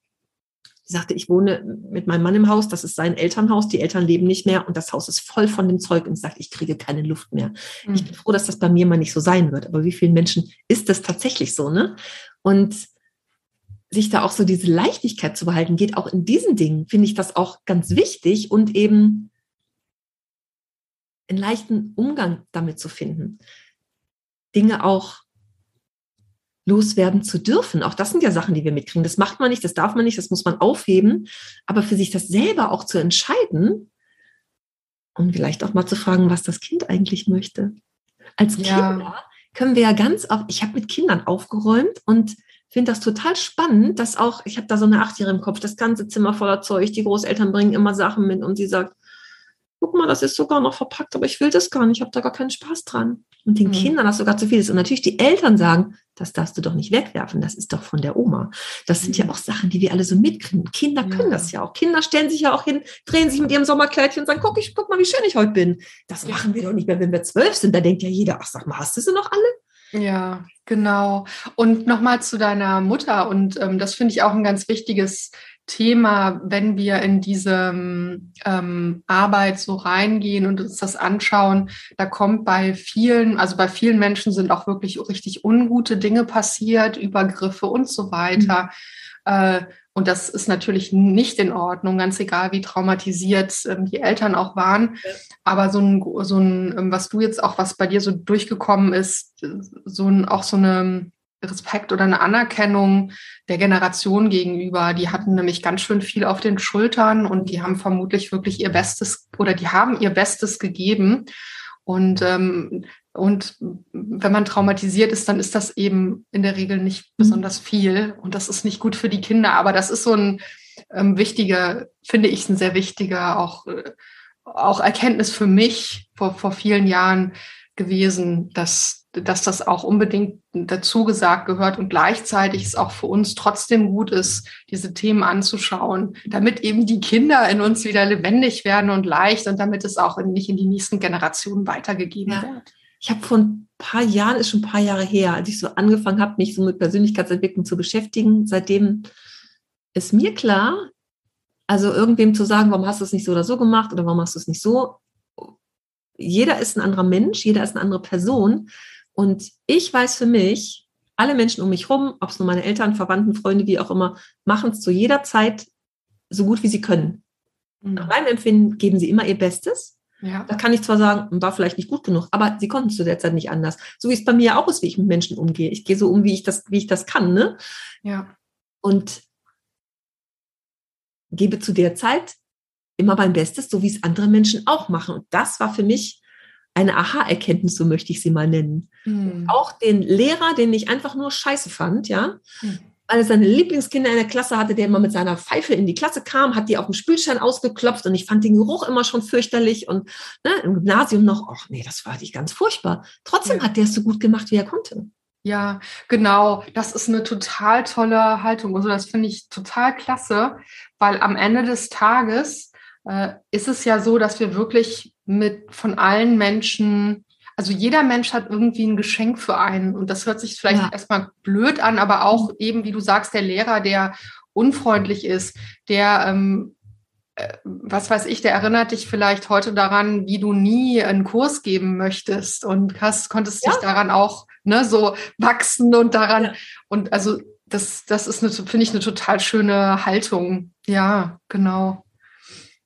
Sie sagte, ich wohne mit meinem Mann im Haus, das ist sein Elternhaus, die Eltern leben nicht mehr und das Haus ist voll von dem Zeug und sagt, ich kriege keine Luft mehr. Mhm. Ich bin froh, dass das bei mir mal nicht so sein wird. Aber wie vielen Menschen ist das tatsächlich so, ne? Und sich da auch so diese Leichtigkeit zu behalten, geht auch in diesen Dingen, finde ich das auch ganz wichtig und eben einen leichten Umgang damit zu finden. Dinge auch loswerden zu dürfen. Auch das sind ja Sachen, die wir mitkriegen. Das macht man nicht, das darf man nicht, das muss man aufheben. Aber für sich das selber auch zu entscheiden und vielleicht auch mal zu fragen, was das Kind eigentlich möchte. Als ja. Kinder können wir ja ganz oft, ich habe mit Kindern aufgeräumt und finde das total spannend, dass auch, ich habe da so eine Achtjährige im Kopf, das ganze Zimmer voller Zeug, die Großeltern bringen immer Sachen mit und sie sagt, guck mal, das ist sogar noch verpackt, aber ich will das gar nicht, ich habe da gar keinen Spaß dran. Und den mhm. Kindern das sogar zu viel ist. Und natürlich die Eltern sagen, das darfst du doch nicht wegwerfen, das ist doch von der Oma. Das sind mhm. ja auch Sachen, die wir alle so mitkriegen. Kinder können ja. das ja auch. Kinder stellen sich ja auch hin, drehen sich mit ihrem Sommerkleidchen und sagen, guck, ich, guck mal, wie schön ich heute bin. Das machen wir doch nicht mehr, wenn wir zwölf sind. Da denkt ja jeder, ach sag mal, hast du sie noch alle? Ja, genau. Und nochmal zu deiner Mutter. Und ähm, das finde ich auch ein ganz wichtiges Thema, wenn wir in diese ähm, Arbeit so reingehen und uns das anschauen, da kommt bei vielen, also bei vielen Menschen sind auch wirklich richtig ungute Dinge passiert, Übergriffe und so weiter. Mhm. Äh, und das ist natürlich nicht in Ordnung, ganz egal, wie traumatisiert ähm, die Eltern auch waren. Aber so ein, so ein, ähm, was du jetzt auch, was bei dir so durchgekommen ist, so ein, auch so eine Respekt oder eine Anerkennung der Generation gegenüber. Die hatten nämlich ganz schön viel auf den Schultern und die haben vermutlich wirklich ihr Bestes oder die haben ihr Bestes gegeben. Und, ähm, und wenn man traumatisiert ist, dann ist das eben in der Regel nicht mhm. besonders viel und das ist nicht gut für die Kinder. Aber das ist so ein ähm, wichtiger, finde ich, ein sehr wichtiger auch, äh, auch Erkenntnis für mich vor, vor vielen Jahren gewesen, dass dass das auch unbedingt dazu gesagt gehört und gleichzeitig es auch für uns trotzdem gut ist, diese Themen anzuschauen, damit eben die Kinder in uns wieder lebendig werden und leicht und damit es auch nicht in die nächsten Generationen weitergegeben ja. wird. Ich habe vor ein paar Jahren, ist schon ein paar Jahre her, als ich so angefangen habe, mich so mit Persönlichkeitsentwicklung zu beschäftigen, seitdem ist mir klar, Also irgendwem zu sagen, warum hast du es nicht so oder so gemacht oder warum hast du es nicht so? Jeder ist ein anderer Mensch, jeder ist eine andere Person. Und ich weiß für mich, alle Menschen um mich rum, ob es nur meine Eltern, Verwandten, Freunde, wie auch immer, machen es zu jeder Zeit so gut wie sie können. Mhm. Nach meinem Empfinden geben sie immer ihr Bestes. Ja. Da kann ich zwar sagen, war vielleicht nicht gut genug, aber sie konnten zu der Zeit nicht anders. So wie es bei mir auch ist, wie ich mit Menschen umgehe. Ich gehe so um, wie ich das, wie ich das kann, ne? Ja. Und gebe zu der Zeit immer mein Bestes, so wie es andere Menschen auch machen. Und das war für mich eine Aha-Erkenntnis, so möchte ich sie mal nennen. Mhm. Auch den Lehrer, den ich einfach nur scheiße fand, ja, mhm weil er seine Lieblingskinder in der Klasse hatte, der immer mit seiner Pfeife in die Klasse kam, hat die auf dem Spülstein ausgeklopft und ich fand den Geruch immer schon fürchterlich und ne, im Gymnasium noch, ach nee, das war nicht ganz furchtbar. Trotzdem ja. hat der es so gut gemacht, wie er konnte. Ja, genau. Das ist eine total tolle Haltung. Also das finde ich total klasse, weil am Ende des Tages äh, ist es ja so, dass wir wirklich mit von allen Menschen also jeder Mensch hat irgendwie ein Geschenk für einen. Und das hört sich vielleicht ja. erstmal blöd an, aber auch eben, wie du sagst, der Lehrer, der unfreundlich ist, der, ähm, äh, was weiß ich, der erinnert dich vielleicht heute daran, wie du nie einen Kurs geben möchtest und hast, konntest ja. dich daran auch ne, so wachsen und daran. Ja. Und also das, das ist, finde ich, eine total schöne Haltung. Ja, genau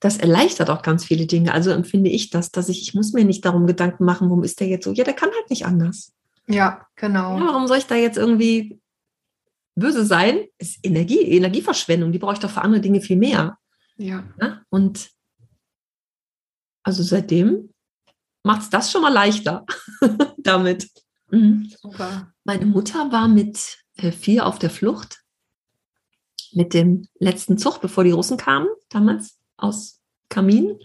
das erleichtert auch ganz viele Dinge. Also empfinde ich das, dass ich, ich muss mir nicht darum Gedanken machen, warum ist der jetzt so? Ja, der kann halt nicht anders. Ja, genau. Ja, warum soll ich da jetzt irgendwie böse sein? Ist Energie, Energieverschwendung, die brauche ich doch für andere Dinge viel mehr. Ja. ja? Und also seitdem macht es das schon mal leichter damit. Mhm. Super. Meine Mutter war mit äh, vier auf der Flucht mit dem letzten Zug, bevor die Russen kamen, damals aus Kamin.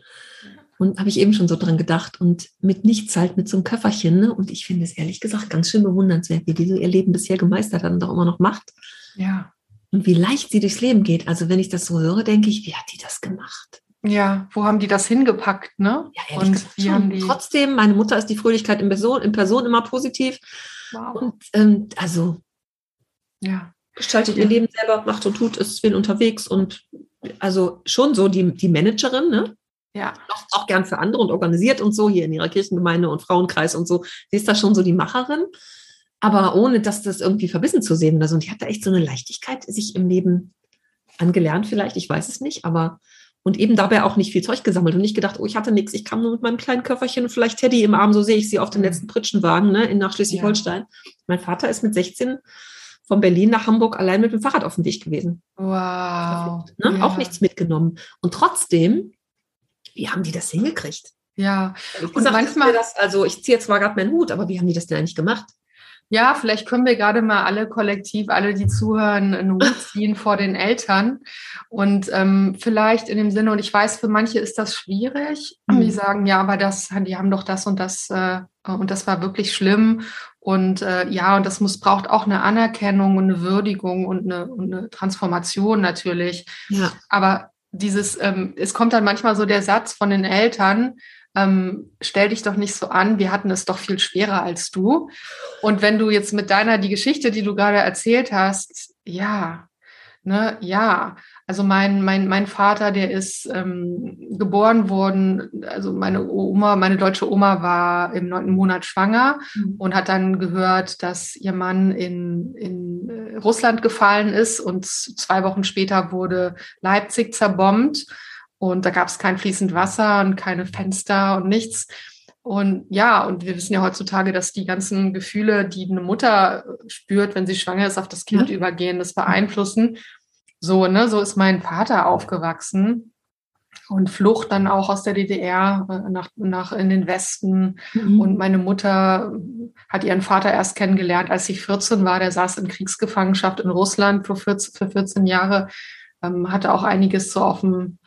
Und habe ich eben schon so dran gedacht. Und mit nichts halt, mit so einem Köfferchen. Ne? Und ich finde es ehrlich gesagt ganz schön bewundernswert, wie die so ihr Leben bisher gemeistert hat und auch immer noch macht. Ja. Und wie leicht sie durchs Leben geht. Also wenn ich das so höre, denke ich, wie hat die das gemacht? Ja, wo haben die das hingepackt, ne? Ja, und wie haben die trotzdem, meine Mutter ist die Fröhlichkeit in Person, in Person immer positiv. Wow. Und ähm, also ja. gestaltet ja. ihr Leben selber, macht und tut, ist viel unterwegs und also schon so die, die Managerin, ne? Ja. Auch, auch gern für andere und organisiert und so hier in ihrer Kirchengemeinde und Frauenkreis und so. Sie ist da schon so die Macherin, aber ohne dass das irgendwie verbissen zu sehen oder so. Und die hat da echt so eine Leichtigkeit sich im Leben angelernt, vielleicht, ich weiß es nicht, aber und eben dabei auch nicht viel Zeug gesammelt und nicht gedacht, oh, ich hatte nichts, ich kam nur mit meinem kleinen Köfferchen und vielleicht Teddy im Arm, so sehe ich sie auf den mhm. letzten Pritschenwagen ne, in nach Schleswig-Holstein. Ja. Mein Vater ist mit 16 von Berlin nach Hamburg allein mit dem Fahrrad auf dem Weg gewesen. Wow. Ne? Ja. Auch nichts mitgenommen. Und trotzdem, wie haben die das hingekriegt? Ja. Ich und manchmal das, also ich ziehe jetzt zwar gerade meinen Hut, aber wie haben die das denn eigentlich gemacht? Ja, vielleicht können wir gerade mal alle kollektiv, alle, die zuhören, einen Hut ziehen vor den Eltern. Und ähm, vielleicht in dem Sinne, und ich weiß, für manche ist das schwierig. Mhm. Die sagen, ja, aber das, die haben doch das und das, äh, und das war wirklich schlimm. Und äh, ja, und das muss, braucht auch eine Anerkennung und eine Würdigung und eine, und eine Transformation natürlich. Ja. Aber dieses, ähm, es kommt dann manchmal so der Satz von den Eltern, ähm, stell dich doch nicht so an, wir hatten es doch viel schwerer als du. Und wenn du jetzt mit deiner, die Geschichte, die du gerade erzählt hast, ja, ne, ja, also mein, mein, mein Vater, der ist ähm, geboren worden, also meine Oma, meine deutsche Oma war im neunten Monat schwanger mhm. und hat dann gehört, dass ihr Mann in, in äh, Russland gefallen ist und zwei Wochen später wurde Leipzig zerbombt und da gab es kein fließend Wasser und keine Fenster und nichts. Und ja, und wir wissen ja heutzutage, dass die ganzen Gefühle, die eine Mutter spürt, wenn sie schwanger ist, auf das Kind ja. übergehen, das beeinflussen. So, ne, so ist mein Vater aufgewachsen und Flucht dann auch aus der DDR äh, nach, nach in den Westen. Mhm. Und meine Mutter hat ihren Vater erst kennengelernt, als sie 14 war. Der saß in Kriegsgefangenschaft in Russland für 14, für 14 Jahre, ähm, hatte auch einiges so auf dem,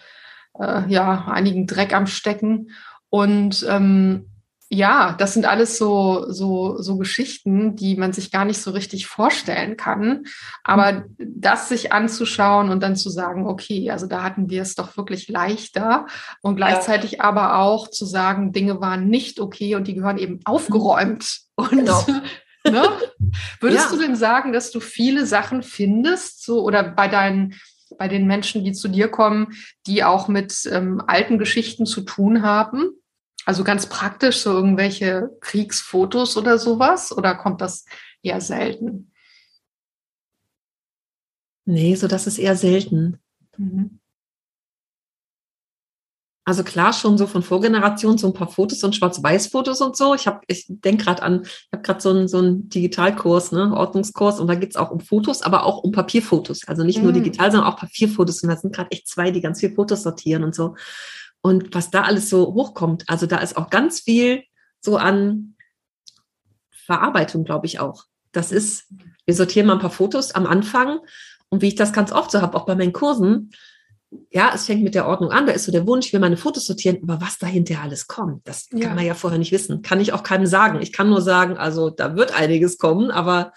äh, ja, einigen Dreck am Stecken. Und ähm, ja, das sind alles so, so, so Geschichten, die man sich gar nicht so richtig vorstellen kann. Aber das sich anzuschauen und dann zu sagen, okay, also da hatten wir es doch wirklich leichter und gleichzeitig ja. aber auch zu sagen, Dinge waren nicht okay und die gehören eben aufgeräumt. Und genau. ne? würdest ja. du denn sagen, dass du viele Sachen findest, so oder bei deinen bei den Menschen, die zu dir kommen, die auch mit ähm, alten Geschichten zu tun haben? Also ganz praktisch, so irgendwelche Kriegsfotos oder sowas? Oder kommt das eher selten? Nee, so das ist eher selten. Mhm. Also klar, schon so von Vorgenerationen so ein paar Fotos und Schwarz-Weiß-Fotos und so. Ich habe, ich denke gerade an, ich habe gerade so einen so einen Digitalkurs, ne, Ordnungskurs, und da geht's auch um Fotos, aber auch um Papierfotos. Also nicht nur mm. digital, sondern auch Papierfotos. Und da sind gerade echt zwei, die ganz viel Fotos sortieren und so. Und was da alles so hochkommt, also da ist auch ganz viel so an Verarbeitung, glaube ich auch. Das ist, wir sortieren mal ein paar Fotos am Anfang und wie ich das ganz oft so habe, auch bei meinen Kursen, ja, es fängt mit der Ordnung an, da ist so der Wunsch, ich will meine Fotos sortieren, aber was dahinter alles kommt, das ja. kann man ja vorher nicht wissen. Kann ich auch keinem sagen. Ich kann nur sagen, also da wird einiges kommen, aber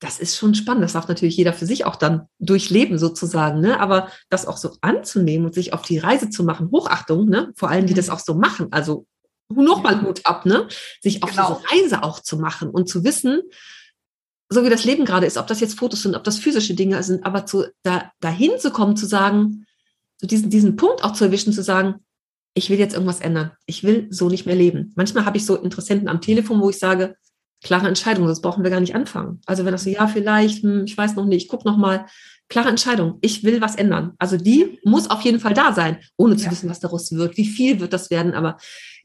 das ist schon spannend. Das darf natürlich jeder für sich auch dann durchleben sozusagen, ne? Aber das auch so anzunehmen und sich auf die Reise zu machen, Hochachtung, ne? Vor allem, die das mhm. auch so machen, also nochmal Hut ab, ne? Sich auf genau. diese Reise auch zu machen und zu wissen, so wie das Leben gerade ist, ob das jetzt Fotos sind, ob das physische Dinge sind, aber zu, da, dahin zu kommen, zu sagen, so diesen, diesen Punkt auch zu erwischen, zu sagen, ich will jetzt irgendwas ändern. Ich will so nicht mehr leben. Manchmal habe ich so Interessenten am Telefon, wo ich sage, klare Entscheidung, sonst brauchen wir gar nicht anfangen. Also wenn das so, ja, vielleicht, hm, ich weiß noch nicht, ich guck noch mal, klare Entscheidung, ich will was ändern. Also die muss auf jeden Fall da sein, ohne zu ja. wissen, was daraus wird, wie viel wird das werden, aber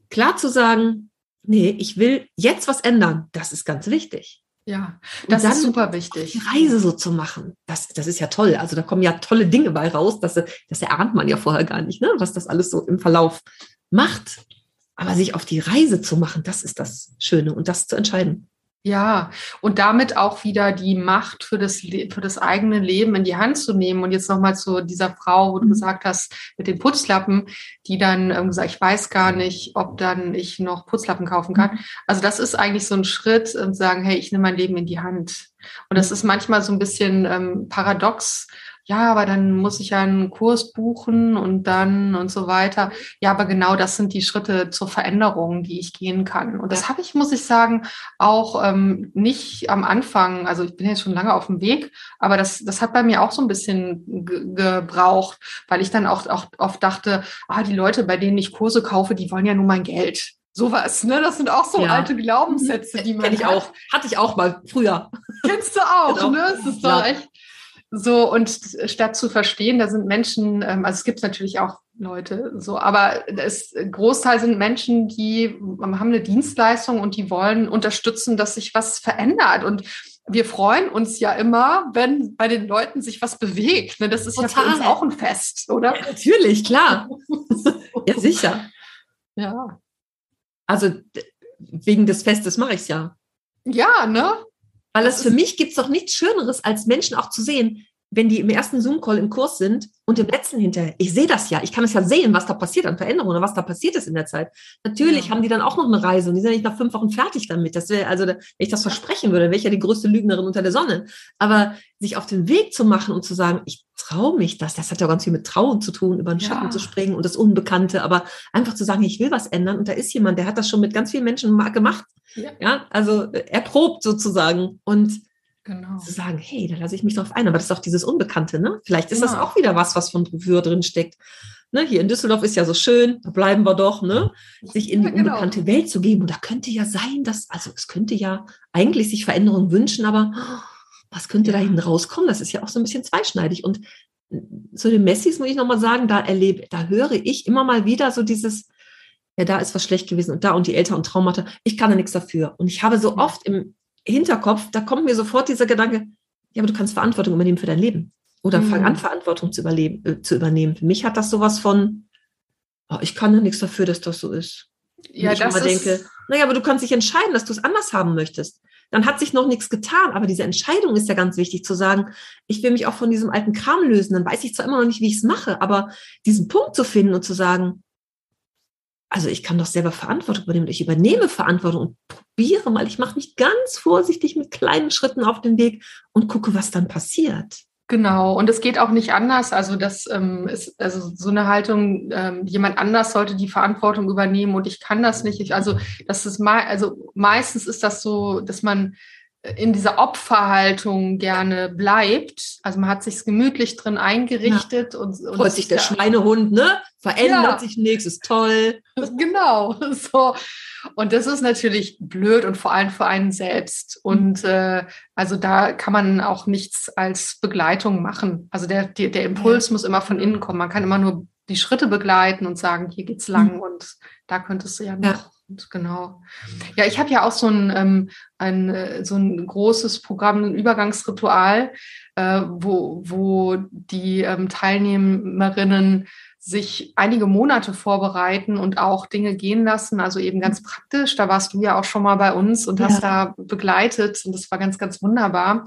klar zu sagen, nee, ich will jetzt was ändern, das ist ganz wichtig. Ja, das ist super wichtig. Die Reise so zu machen, das, das ist ja toll. Also da kommen ja tolle Dinge bei raus, das, das erahnt man ja vorher gar nicht, ne? was das alles so im Verlauf macht. Aber sich auf die Reise zu machen, das ist das Schöne und das zu entscheiden. Ja, und damit auch wieder die Macht für das, für das eigene Leben in die Hand zu nehmen. Und jetzt nochmal zu dieser Frau, wo du mhm. gesagt hast, mit den Putzlappen, die dann ähm, gesagt, ich weiß gar nicht, ob dann ich noch Putzlappen kaufen kann. Mhm. Also das ist eigentlich so ein Schritt und sagen, hey, ich nehme mein Leben in die Hand. Und das ist manchmal so ein bisschen ähm, paradox, ja, aber dann muss ich ja einen Kurs buchen und dann und so weiter. Ja, aber genau das sind die Schritte zur Veränderung, die ich gehen kann. Und das habe ich, muss ich sagen, auch ähm, nicht am Anfang, also ich bin jetzt schon lange auf dem Weg, aber das, das hat bei mir auch so ein bisschen gebraucht, weil ich dann auch, auch oft dachte, ah, die Leute, bei denen ich Kurse kaufe, die wollen ja nur mein Geld. Sowas, ne? Das sind auch so ja. alte Glaubenssätze, die man. Kenn ich auch. Hatte ich auch mal früher. Kennst du auch, genau. ne? Das ist doch ja. echt so, und statt zu verstehen, da sind Menschen, ähm, also es gibt natürlich auch Leute, so, aber es Großteil sind Menschen, die haben eine Dienstleistung und die wollen unterstützen, dass sich was verändert. Und wir freuen uns ja immer, wenn bei den Leuten sich was bewegt. Ne? Das ist Total. ja für uns auch ein Fest, oder? Ja, natürlich, klar. ja, sicher. Ja. Also wegen des Festes mache ich es ja. Ja, ne? Weil es für mich gibt es doch nichts Schöneres, als Menschen auch zu sehen, wenn die im ersten Zoom-Call im Kurs sind und im letzten hinterher. Ich sehe das ja. Ich kann es ja sehen, was da passiert an Veränderungen oder was da passiert ist in der Zeit. Natürlich ja. haben die dann auch noch eine Reise und die sind ja nicht nach fünf Wochen fertig damit. Das wäre, also, wenn ich das versprechen würde, wäre ich ja die größte Lügnerin unter der Sonne. Aber sich auf den Weg zu machen und zu sagen, ich traue mich das, das hat ja ganz viel mit Trauen zu tun, über den Schatten ja. zu springen und das Unbekannte, aber einfach zu sagen, ich will was ändern und da ist jemand, der hat das schon mit ganz vielen Menschen gemacht. Ja, ja also erprobt sozusagen und Genau. Zu sagen, hey, da lasse ich mich drauf ein. Aber das ist auch dieses Unbekannte, ne? Vielleicht ist genau. das auch wieder was, was von früher drin steckt. Ne, hier in Düsseldorf ist ja so schön, da bleiben wir doch, ne? Sich in die ja, genau. unbekannte Welt zu geben. Und da könnte ja sein, dass, also es könnte ja eigentlich sich Veränderungen wünschen, aber was könnte ja. da hinten rauskommen? Das ist ja auch so ein bisschen zweischneidig. Und zu den Messis muss ich nochmal sagen, da erlebe, da höre ich immer mal wieder so dieses, ja, da ist was schlecht gewesen und da und die Eltern und Traumata, ich kann da nichts dafür. Und ich habe so oft im, Hinterkopf, da kommt mir sofort dieser Gedanke, ja, aber du kannst Verantwortung übernehmen für dein Leben. Oder mhm. fang an, Verantwortung zu, überleben, äh, zu übernehmen. Für mich hat das sowas von, oh, ich kann ja nichts dafür, dass das so ist. Ja, ich das ist denke, naja, aber du kannst dich entscheiden, dass du es anders haben möchtest. Dann hat sich noch nichts getan, aber diese Entscheidung ist ja ganz wichtig zu sagen, ich will mich auch von diesem alten Kram lösen. Dann weiß ich zwar immer noch nicht, wie ich es mache, aber diesen Punkt zu finden und zu sagen, also ich kann doch selber Verantwortung übernehmen. Ich übernehme Verantwortung und probiere mal. Ich mache mich ganz vorsichtig mit kleinen Schritten auf den Weg und gucke, was dann passiert. Genau, und es geht auch nicht anders. Also das ähm, ist also so eine Haltung, ähm, jemand anders sollte die Verantwortung übernehmen und ich kann das nicht. Ich, also das ist mal, also meistens ist das so, dass man in dieser Opferhaltung gerne bleibt. Also man hat sich gemütlich drin eingerichtet ja. und, und freut sich der ja, Schweinehund, ne? Verändert ja. sich nichts, ist toll. Genau, so. Und das ist natürlich blöd und vor allem für einen selbst. Und äh, also da kann man auch nichts als Begleitung machen. Also der, der, der Impuls muss immer von innen kommen. Man kann immer nur die Schritte begleiten und sagen, hier geht's lang mhm. und da könntest du ja noch. Genau. Ja, ich habe ja auch so ein, ähm, ein, äh, so ein großes Programm, ein Übergangsritual, äh, wo, wo die ähm, Teilnehmerinnen sich einige Monate vorbereiten und auch Dinge gehen lassen. Also eben ganz praktisch. Da warst du ja auch schon mal bei uns und ja. hast da begleitet und das war ganz, ganz wunderbar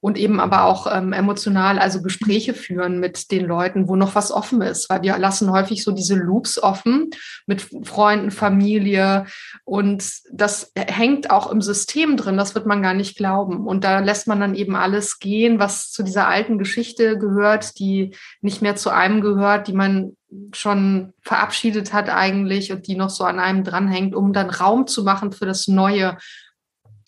und eben aber auch ähm, emotional, also Gespräche führen mit den Leuten, wo noch was offen ist, weil wir lassen häufig so diese Loops offen mit Freunden, Familie. Und das hängt auch im System drin, das wird man gar nicht glauben. Und da lässt man dann eben alles gehen, was zu dieser alten Geschichte gehört, die nicht mehr zu einem gehört, die man schon verabschiedet hat eigentlich und die noch so an einem dranhängt, um dann Raum zu machen für das Neue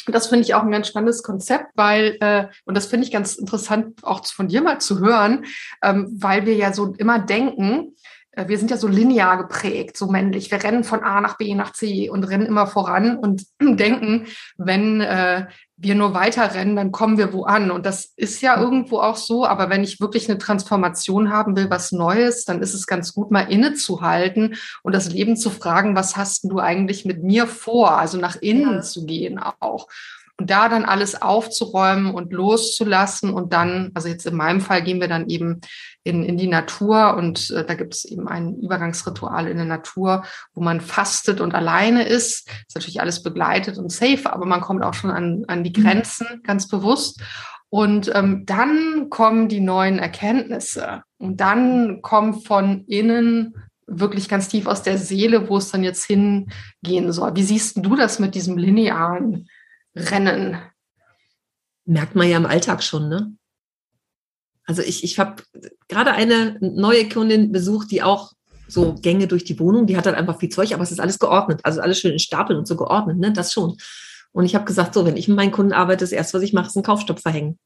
das finde ich auch ein ganz spannendes Konzept, weil, äh, und das finde ich ganz interessant auch von dir mal zu hören, ähm, weil wir ja so immer denken, äh, wir sind ja so linear geprägt, so männlich. Wir rennen von A nach B nach C und rennen immer voran und denken, wenn äh, wir nur weiter rennen, dann kommen wir wo an. Und das ist ja irgendwo auch so. Aber wenn ich wirklich eine Transformation haben will, was Neues, dann ist es ganz gut, mal innezuhalten und das Leben zu fragen, was hast du eigentlich mit mir vor? Also nach innen ja. zu gehen auch. Und da dann alles aufzuräumen und loszulassen und dann, also jetzt in meinem Fall gehen wir dann eben in, in die Natur und äh, da gibt es eben ein Übergangsritual in der Natur, wo man fastet und alleine ist. Ist natürlich alles begleitet und safe, aber man kommt auch schon an, an die mhm. Grenzen ganz bewusst. Und ähm, dann kommen die neuen Erkenntnisse und dann kommt von innen wirklich ganz tief aus der Seele, wo es dann jetzt hingehen soll. Wie siehst du das mit diesem linearen Rennen? Merkt man ja im Alltag schon, ne? Also ich, ich habe gerade eine neue Kundin besucht, die auch so Gänge durch die Wohnung, die hat dann einfach viel Zeug, aber es ist alles geordnet, also alles schön in Stapeln und so geordnet, ne? Das schon. Und ich habe gesagt, so, wenn ich mit meinen Kunden arbeite, das erste, was ich mache, ist einen Kaufstopp verhängen.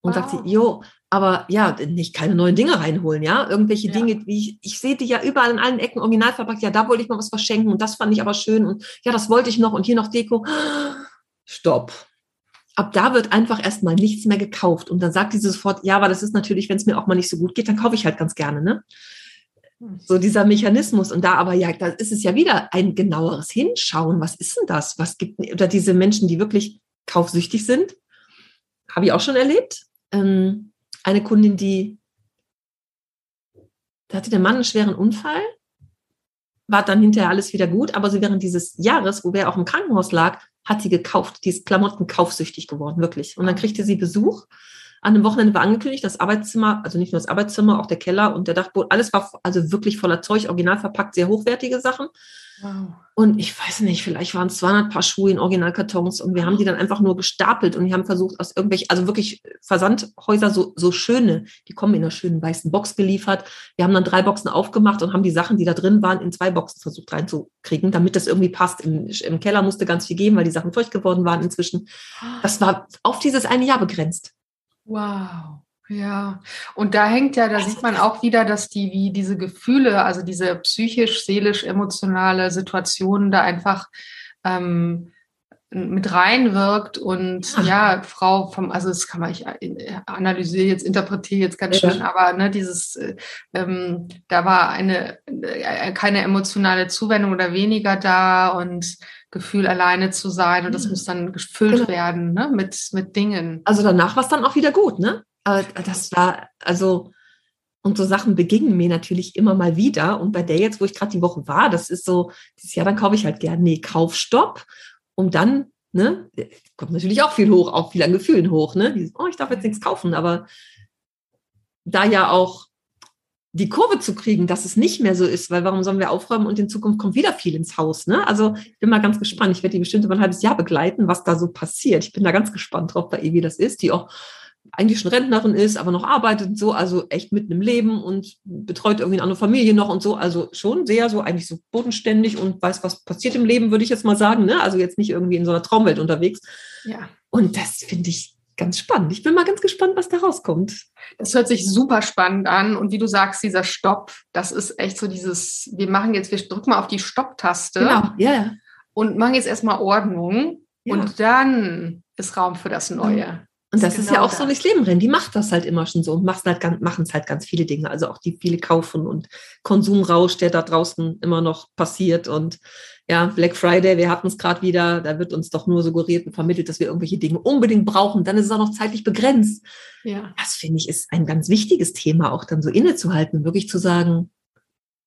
Und wow. sagt sie, jo, aber ja, nicht keine neuen Dinge reinholen, ja. Irgendwelche ja. Dinge, wie ich, ich sehe die ja überall in allen Ecken original verpackt, ja, da wollte ich mal was verschenken und das fand ich aber schön und ja, das wollte ich noch und hier noch Deko. Stopp ab da wird einfach erstmal nichts mehr gekauft. Und dann sagt die sofort, ja, aber das ist natürlich, wenn es mir auch mal nicht so gut geht, dann kaufe ich halt ganz gerne, ne? Hm. So dieser Mechanismus. Und da aber ja, da ist es ja wieder ein genaueres Hinschauen. Was ist denn das? Was gibt, oder diese Menschen, die wirklich kaufsüchtig sind, habe ich auch schon erlebt. Ähm, eine Kundin, die, da hatte der Mann einen schweren Unfall, war dann hinterher alles wieder gut, aber so während dieses Jahres, wo er auch im Krankenhaus lag, hat sie gekauft. Die ist Klamotten kaufsüchtig geworden, wirklich. Und dann kriegte sie Besuch. An einem Wochenende war angekündigt, das Arbeitszimmer, also nicht nur das Arbeitszimmer, auch der Keller und der Dachboden, alles war also wirklich voller Zeug, original verpackt, sehr hochwertige Sachen. Wow. Und ich weiß nicht, vielleicht waren es 200 Paar Schuhe in Originalkartons und wir haben die dann einfach nur gestapelt und die haben versucht, aus irgendwelchen, also wirklich Versandhäuser, so, so schöne, die kommen in einer schönen weißen Box geliefert. Wir haben dann drei Boxen aufgemacht und haben die Sachen, die da drin waren, in zwei Boxen versucht reinzukriegen, damit das irgendwie passt. Im, Im Keller musste ganz viel geben, weil die Sachen feucht geworden waren inzwischen. Das war auf dieses eine Jahr begrenzt. Wow. Ja, und da hängt ja, da sieht man auch wieder, dass die, wie diese Gefühle, also diese psychisch, seelisch, emotionale Situationen da einfach ähm, mit reinwirkt und Ach. ja, Frau vom, also das kann man, ich äh, analysiere jetzt, interpretiere jetzt ganz ja. schön, aber ne, dieses, äh, ähm, da war eine, äh, keine emotionale Zuwendung oder weniger da und Gefühl, alleine zu sein und das muss dann gefüllt genau. werden, ne, mit, mit Dingen. Also danach war es dann auch wieder gut, ne? Aber das war, also, und so Sachen begingen mir natürlich immer mal wieder. Und bei der jetzt, wo ich gerade die Woche war, das ist so, dieses Jahr, dann kaufe ich halt gerne, nee, Kaufstopp, um dann, ne, kommt natürlich auch viel hoch, auch viel an Gefühlen hoch, ne? Dieses, oh, ich darf jetzt nichts kaufen, aber da ja auch die Kurve zu kriegen, dass es nicht mehr so ist, weil warum sollen wir aufräumen und in Zukunft kommt wieder viel ins Haus, ne? Also, ich bin mal ganz gespannt. Ich werde die bestimmt über ein halbes Jahr begleiten, was da so passiert. Ich bin da ganz gespannt drauf bei ihr, wie das ist, die auch eigentlich schon Rentnerin ist, aber noch arbeitet und so, also echt mitten im Leben und betreut irgendwie eine andere Familie noch und so, also schon sehr so eigentlich so bodenständig und weiß, was passiert im Leben, würde ich jetzt mal sagen, ne? Also jetzt nicht irgendwie in so einer Traumwelt unterwegs. Ja. Und das finde ich ganz spannend. Ich bin mal ganz gespannt, was da rauskommt. Das hört sich super spannend an. Und wie du sagst, dieser Stopp, das ist echt so dieses, wir machen jetzt, wir drücken mal auf die Stopptaste. Genau, ja. ja. Und machen jetzt erstmal Ordnung. Ja. Und dann ist Raum für das Neue. Und das, ist, genau ja auch das. so durchs Leben rennen. Die macht das halt immer schon so und halt, machen es halt ganz viele Dinge. Also auch die viele kaufen und Konsumrausch, der da draußen immer noch passiert. Und ja, Black Friday, wir hatten es gerade wieder, da wird uns doch nur suggeriert und vermittelt, dass wir irgendwelche Dinge unbedingt brauchen. Dann ist es auch noch zeitlich begrenzt. Ja. Das finde ich ist ein ganz wichtiges Thema, auch dann so innezuhalten, wirklich zu sagen,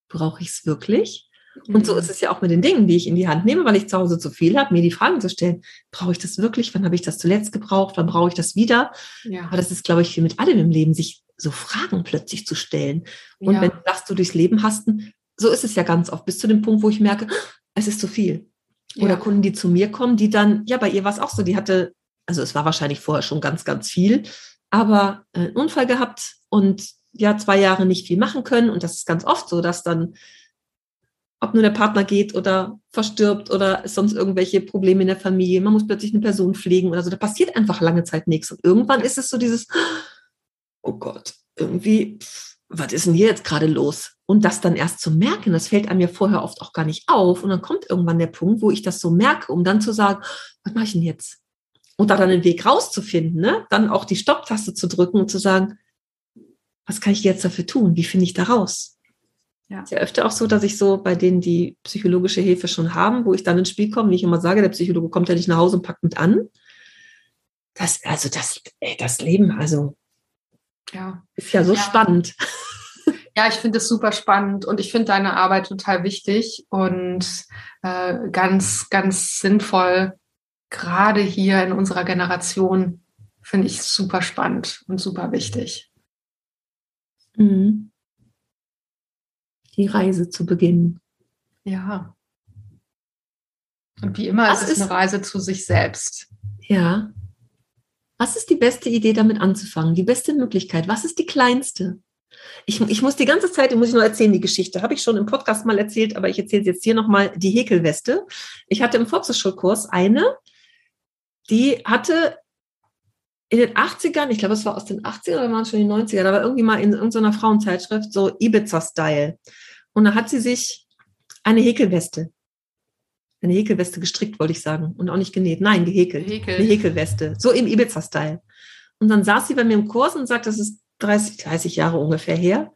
brauche ich es wirklich? Und so mhm. ist es ja auch mit den Dingen, die ich in die Hand nehme, weil ich zu Hause zu viel habe, mir die Fragen zu stellen, brauche ich das wirklich? Wann habe ich das zuletzt gebraucht? Wann brauche ich das wieder? Ja. Aber das ist, glaube ich, mit allem im Leben, sich so Fragen plötzlich zu stellen. Und ja. wenn du sagst, du durchs Leben hast, so ist es ja ganz oft, bis zu dem Punkt, wo ich merke, es ist zu viel. Oder ja. Kunden, die zu mir kommen, die dann, ja, bei ihr war es auch so, die hatte, also es war wahrscheinlich vorher schon ganz, ganz viel, aber äh, einen Unfall gehabt und ja, zwei Jahre nicht viel machen können. Und das ist ganz oft so, dass dann ob nur der Partner geht oder verstirbt oder sonst irgendwelche Probleme in der Familie. Man muss plötzlich eine Person pflegen oder so. Da passiert einfach lange Zeit nichts. Und irgendwann ist es so dieses, oh Gott, irgendwie, was ist denn hier jetzt gerade los? Und das dann erst zu merken, das fällt einem ja vorher oft auch gar nicht auf. Und dann kommt irgendwann der Punkt, wo ich das so merke, um dann zu sagen, was mache ich denn jetzt? Und da dann den Weg rauszufinden, ne? dann auch die Stopptaste zu drücken und zu sagen, was kann ich jetzt dafür tun? Wie finde ich da raus? Ja. Ist ja öfter auch so, dass ich so bei denen, die psychologische Hilfe schon haben, wo ich dann ins Spiel komme, wie ich immer sage, der Psychologe kommt ja nicht nach Hause und packt mit an. Das, also das, ey, das Leben, also ja. ist ja so ja. spannend. Ja, ich finde es super spannend und ich finde deine Arbeit total wichtig und äh, ganz, ganz sinnvoll, gerade hier in unserer Generation, finde ich super spannend und super wichtig. Mhm die Reise zu beginnen. Ja. Und wie immer Was ist es eine Reise zu sich selbst. Ja. Was ist die beste Idee, damit anzufangen? Die beste Möglichkeit? Was ist die kleinste? Ich, ich muss die ganze Zeit, muss ich nur erzählen, die Geschichte. Habe ich schon im Podcast mal erzählt, aber ich erzähle jetzt hier nochmal die Häkelweste. Ich hatte im Volkshochschulkurs eine, die hatte in den 80ern, ich glaube, es war aus den 80ern oder waren es schon die 90er, da war irgendwie mal in irgendeiner Frauenzeitschrift so Ibiza-Style. Und da hat sie sich eine Häkelweste, eine Häkelweste gestrickt, wollte ich sagen. Und auch nicht genäht. Nein, gehäkelt. Gehäkelt. Eine Häkelweste. So im Ibiza-Style. Und dann saß sie bei mir im Kurs und sagt, das ist 30, 30 Jahre ungefähr her.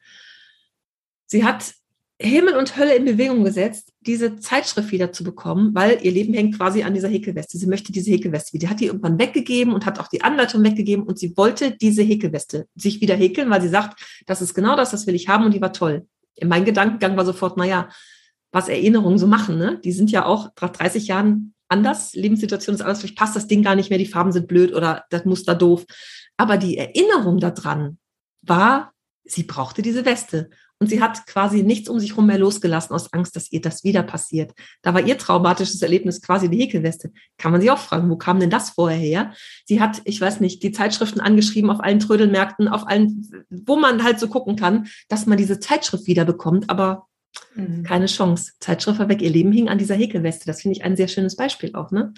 Sie hat Himmel und Hölle in Bewegung gesetzt, diese Zeitschrift wieder zu bekommen, weil ihr Leben hängt quasi an dieser Häkelweste. Sie möchte diese Häkelweste wieder. Die hat die irgendwann weggegeben und hat auch die Anleitung weggegeben und sie wollte diese Häkelweste sich wieder häkeln, weil sie sagt, das ist genau das, das will ich haben und die war toll mein Gedankengang war sofort, naja, was Erinnerungen so machen, ne? Die sind ja auch nach 30 Jahren anders, Lebenssituation ist anders, vielleicht passt das Ding gar nicht mehr, die Farben sind blöd oder das Muster doof. Aber die Erinnerung daran war, sie brauchte diese Weste. Und sie hat quasi nichts um sich herum mehr losgelassen aus Angst, dass ihr das wieder passiert. Da war ihr traumatisches Erlebnis quasi die Häkelweste. Kann man sich auch fragen, wo kam denn das vorher her? Sie hat, ich weiß nicht, die Zeitschriften angeschrieben auf allen Trödelmärkten, auf allen, wo man halt so gucken kann, dass man diese Zeitschrift wieder bekommt, aber mhm. keine Chance. Zeitschrift war weg, ihr Leben hing an dieser Häkelweste. Das finde ich ein sehr schönes Beispiel auch, ne?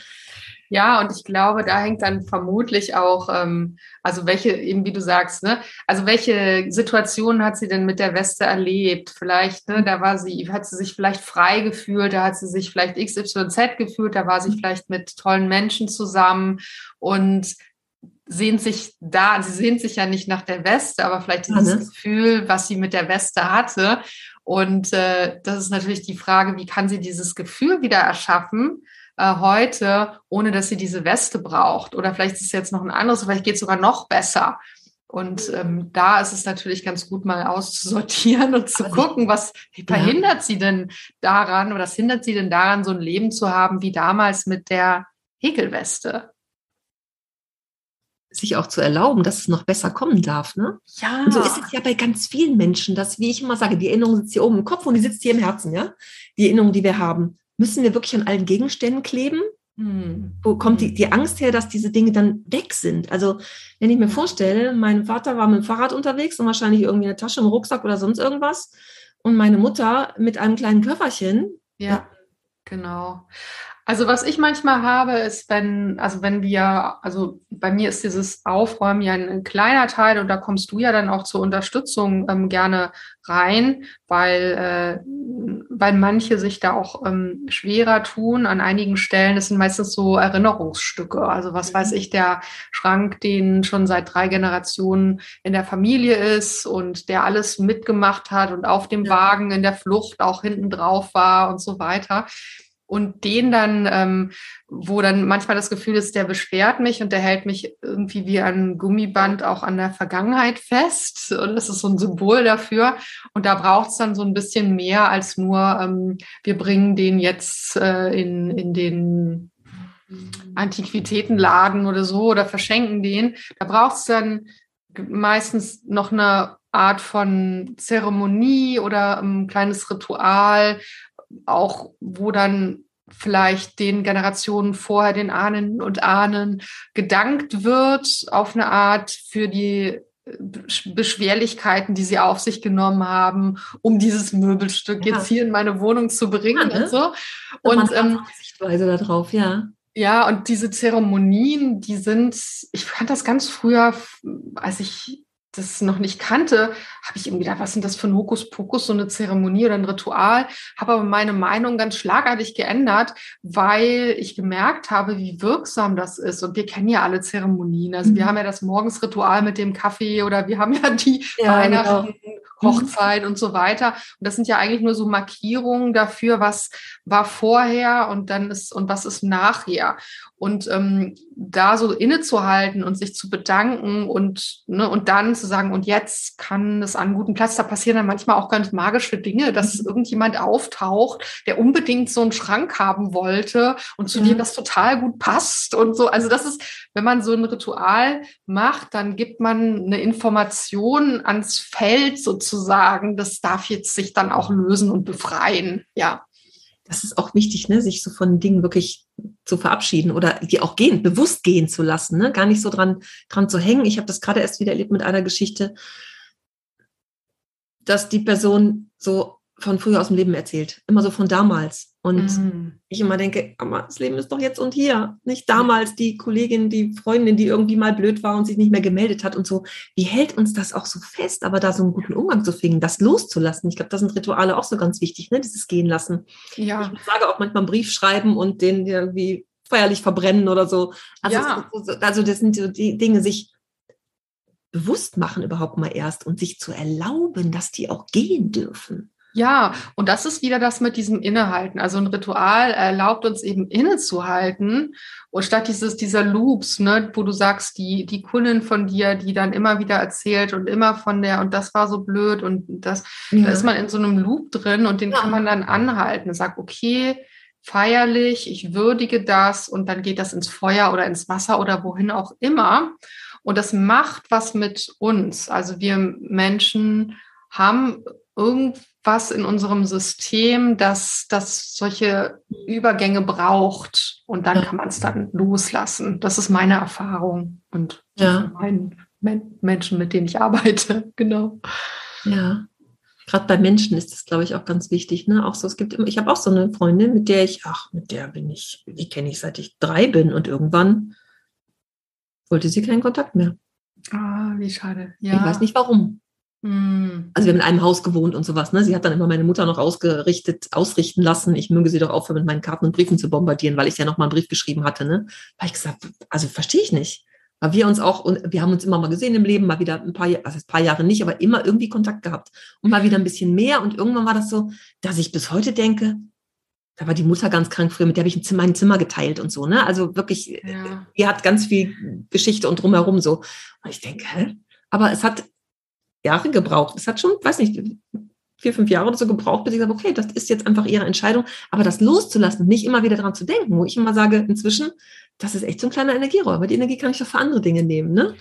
Ja, und ich glaube, da hängt dann vermutlich auch, ähm, also welche, eben wie du sagst, ne, also welche Situationen hat sie denn mit der Weste erlebt? Vielleicht, ne, da war sie, hat sie sich vielleicht frei gefühlt, da hat sie sich vielleicht XYZ gefühlt, da war sie vielleicht mit tollen Menschen zusammen und sehnt sich da, sie sehnt sich ja nicht nach der Weste, aber vielleicht dieses ne? Gefühl, was sie mit der Weste hatte. Und äh, das ist natürlich die Frage, wie kann sie dieses Gefühl wieder erschaffen? äh, heute, ohne dass sie diese Weste braucht. Oder vielleicht ist es jetzt noch ein anderes, vielleicht geht es sogar noch besser. Und ähm, da ist es natürlich ganz gut, mal auszusortieren und zu gucken, was verhindert ja. sie denn daran oder was hindert sie denn daran, so ein Leben zu haben wie damals mit der Häkelweste sich auch zu erlauben, dass es noch besser kommen darf. Ne? Ja. Und so ist es ja bei ganz vielen Menschen, dass, wie ich immer sage, die Erinnerung sitzt hier oben im Kopf und die sitzt hier im Herzen, ja. Die Erinnerung, die wir haben. Müssen wir wirklich an allen Gegenständen kleben? Hm. Wo kommt die, die Angst her, dass diese Dinge dann weg sind? Also, wenn ich mir vorstelle, mein Vater war mit dem Fahrrad unterwegs und wahrscheinlich irgendwie eine Tasche im Rucksack oder sonst irgendwas. Und meine Mutter mit einem kleinen Köfferchen. Ja, genau. Also was ich manchmal habe, ist, wenn, also wenn wir, also bei mir ist dieses Aufräumen ja ein, ein kleiner Teil und da kommst du ja dann auch zur Unterstützung ähm, gerne rein, weil, äh, weil manche sich da auch ähm, schwerer tun an einigen Stellen. Das sind meistens so Erinnerungsstücke. Also was weiß mhm. ich, der Schrank, den schon seit drei Generationen in der Familie ist und der alles mitgemacht hat und auf dem Wagen in der Flucht auch hinten drauf war und so weiter und den dann, ähm, wo dann manchmal das Gefühl ist, der beschwert mich und der hält mich irgendwie wie ein Gummiband auch an der Vergangenheit fest. Und das ist so ein Symbol dafür. Und da braucht es dann so ein bisschen mehr als nur, ähm, wir bringen den jetzt äh, in, in den Antiquitätenladen oder so oder verschenken den. Da braucht es dann meistens noch eine Art von Zeremonie oder ein kleines Ritual, auch wo dann vielleicht den Generationen vorher, den Ahnen und Ahnen gedankt wird auf eine Art für die Beschwerlichkeiten, die sie auf sich genommen haben, um dieses Möbelstück ja. jetzt hier in meine Wohnung zu bringen ja, ne? und so. Und ähm, Sichtweise darauf, ja. Ja, und diese Zeremonien, die sind, ich fand das ganz früher, als ich das noch nicht kannte, habe ich irgendwie gedacht, was sind das für ein Hokuspokus, so eine Zeremonie oder ein Ritual, habe aber meine Meinung ganz schlagartig geändert, weil ich gemerkt habe, wie wirksam das ist. Und wir kennen ja alle Zeremonien. Also mhm. wir haben ja das Morgensritual mit dem Kaffee oder wir haben ja die ja, Weihnachten, genau. Hochzeit und so weiter. Und das sind ja eigentlich nur so Markierungen dafür, was war vorher und dann ist und was ist nachher. Und ähm, da so innezuhalten und sich zu bedanken und, ne, und dann zu sagen, und jetzt kann es an guten Platz, da passieren dann manchmal auch ganz magische Dinge, dass mhm. irgendjemand auftaucht, der unbedingt so einen Schrank haben wollte und zu mhm. dir das total gut passt und so. Also das ist, wenn man so ein Ritual macht, dann gibt man eine Information ans Feld sozusagen. Das darf jetzt sich dann auch lösen und befreien. Ja das ist auch wichtig, ne, sich so von Dingen wirklich zu verabschieden oder die auch gehen, bewusst gehen zu lassen, ne? gar nicht so dran, dran zu hängen. Ich habe das gerade erst wieder erlebt mit einer Geschichte, dass die Person so von früher aus dem Leben erzählt, immer so von damals. Und mhm. ich immer denke, aber das Leben ist doch jetzt und hier. Nicht damals die Kollegin, die Freundin, die irgendwie mal blöd war und sich nicht mehr gemeldet hat und so. Wie hält uns das auch so fest, aber da so einen guten Umgang zu finden, das loszulassen? Ich glaube, das sind Rituale auch so ganz wichtig, ne? dieses Gehen lassen. Ja. Ich sage auch manchmal einen Brief schreiben und den irgendwie feierlich verbrennen oder so. Also, ja. also das sind so die Dinge, sich bewusst machen überhaupt mal erst und sich zu erlauben, dass die auch gehen dürfen. Ja, und das ist wieder das mit diesem Innehalten. Also ein Ritual erlaubt uns eben innezuhalten und statt dieses, dieser Loops, ne, wo du sagst, die, die Kundin von dir, die dann immer wieder erzählt und immer von der, und das war so blöd und das, ja. da ist man in so einem Loop drin und den ja. kann man dann anhalten und sagt, okay, feierlich, ich würdige das und dann geht das ins Feuer oder ins Wasser oder wohin auch immer. Und das macht was mit uns. Also wir Menschen haben irgendwas in unserem System, das, das solche Übergänge braucht und dann kann man es dann loslassen. Das ist meine Erfahrung und ja. meinen Menschen, mit denen ich arbeite, genau. Ja. Gerade bei Menschen ist das, glaube ich, auch ganz wichtig. Ne? Auch so, es gibt immer, ich habe auch so eine Freundin, mit der ich, ach, mit der bin ich, die kenne ich seit ich drei bin und irgendwann wollte sie keinen Kontakt mehr. Ah, wie schade. Ja. Ich weiß nicht warum. Hm. Also wir haben in einem Haus gewohnt und sowas. Ne? Sie hat dann immer meine Mutter noch ausgerichtet, ausrichten lassen. Ich möge sie doch aufhören, mit meinen Karten und Briefen zu bombardieren, weil ich ja noch mal einen Brief geschrieben hatte. Ne? Weil ich gesagt, also verstehe ich nicht. Weil wir uns auch, und wir haben uns immer mal gesehen im Leben, mal wieder ein paar, also ein paar Jahre nicht, aber immer irgendwie Kontakt gehabt. Und mal wieder ein bisschen mehr. Und irgendwann war das so, dass ich bis heute denke, da war die Mutter ganz krank früher, mit der habe ich ein Zimmer, ein Zimmer geteilt und so, ne? Also wirklich, ja. die hat ganz viel Geschichte und drumherum so. Und ich denke, hä? Aber es hat Jahre gebraucht. Es hat schon, weiß nicht, vier, fünf Jahre oder so gebraucht, bis ich sage, okay, das ist jetzt einfach ihre Entscheidung. Aber das loszulassen, nicht immer wieder daran zu denken, wo ich immer sage, inzwischen, das ist echt so ein kleiner Energieräuber. Die Energie kann ich doch für andere Dinge nehmen, ne?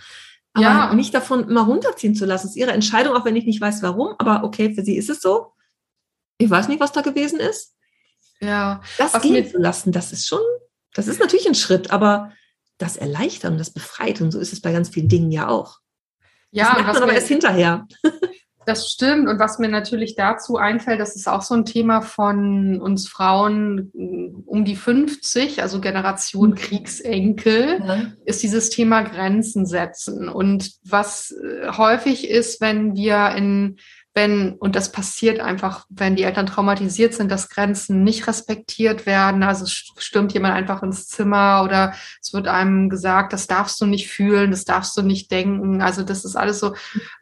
Aber ja. nicht davon immer runterziehen zu lassen. Das ist ihre Entscheidung, auch wenn ich nicht weiß, warum. Aber okay, für sie ist es so. Ich weiß nicht, was da gewesen ist. Ja. Das was gehen zu lassen, das ist schon Das ist natürlich ein Schritt, aber das erleichtert und das befreit. Und so ist es bei ganz vielen Dingen ja auch. Ja, das merkt man aber erst hinterher. Das stimmt. Und was mir natürlich dazu einfällt, das ist auch so ein Thema von uns Frauen mm, um die 50, also Generation mhm. Kriegsenkel, ja. ist dieses Thema Grenzen setzen. Und was äh, häufig ist, wenn wir in wenn, und das passiert einfach, wenn die Eltern traumatisiert sind, dass Grenzen nicht respektiert werden. Also stürmt jemand einfach ins Zimmer oder es wird einem gesagt, das darfst du nicht fühlen, das darfst du nicht denken. Also das ist alles so,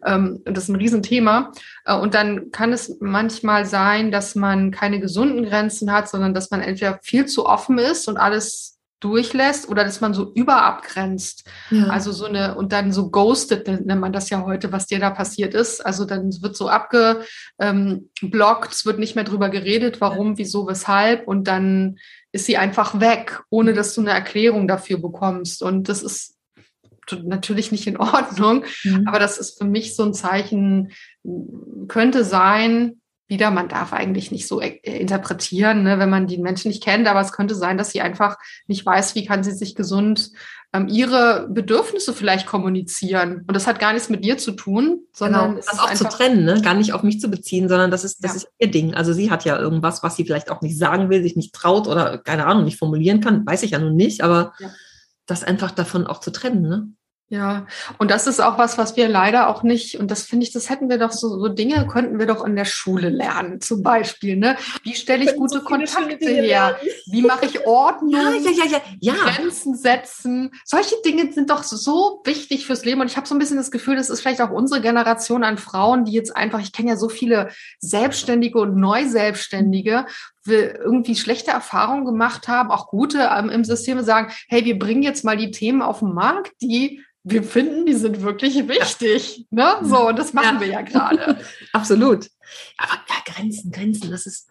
ähm, das ist ein Riesenthema. Äh, und dann kann es manchmal sein, dass man keine gesunden Grenzen hat, sondern dass man entweder viel zu offen ist und alles durchlässt oder dass man so überabgrenzt. Ja. Also so eine, und dann so ghosted nennt man das ja heute, was dir da passiert ist. Also dann wird so abgeblockt, ähm, es wird nicht mehr drüber geredet, warum, wieso, weshalb. Und dann ist sie einfach weg, ohne dass du eine Erklärung dafür bekommst. Und das ist natürlich nicht in Ordnung, mhm. aber das ist für mich so ein Zeichen, könnte sein, wieder, man darf eigentlich nicht so äh, interpretieren, ne, wenn man die Menschen nicht kennt, aber es könnte sein, dass sie einfach nicht weiß, wie kann sie sich gesund ähm, ihre Bedürfnisse vielleicht kommunizieren. Und das hat gar nichts mit dir zu tun, sondern genau, das auch zu trennen, ne? gar nicht auf mich zu beziehen, sondern das ist, das ja. ist ihr Ding. Also sie hat ja irgendwas, was sie vielleicht auch nicht sagen will, sich nicht traut oder keine Ahnung, nicht formulieren kann, weiß ich ja nun nicht, aber ja. das einfach davon auch zu trennen. Ne? Ja, und das ist auch was, was wir leider auch nicht, und das finde ich, das hätten wir doch so, so Dinge könnten wir doch in der Schule lernen, zum Beispiel, ne? Wie stelle ich gute so Kontakte her? Wie mache ich Ordnung? Ja, ja, ja, ja, ja. Grenzen setzen. Solche Dinge sind doch so wichtig fürs Leben. Und ich habe so ein bisschen das Gefühl, das ist vielleicht auch unsere Generation an Frauen, die jetzt einfach, ich kenne ja so viele Selbstständige und Neuselbstständige, wir irgendwie schlechte Erfahrungen gemacht haben, auch gute ähm, im System sagen, hey, wir bringen jetzt mal die Themen auf den Markt, die wir finden, die sind wirklich wichtig. Ne? So, und das machen ja. wir ja gerade. Absolut. Aber ja, Grenzen, Grenzen, das ist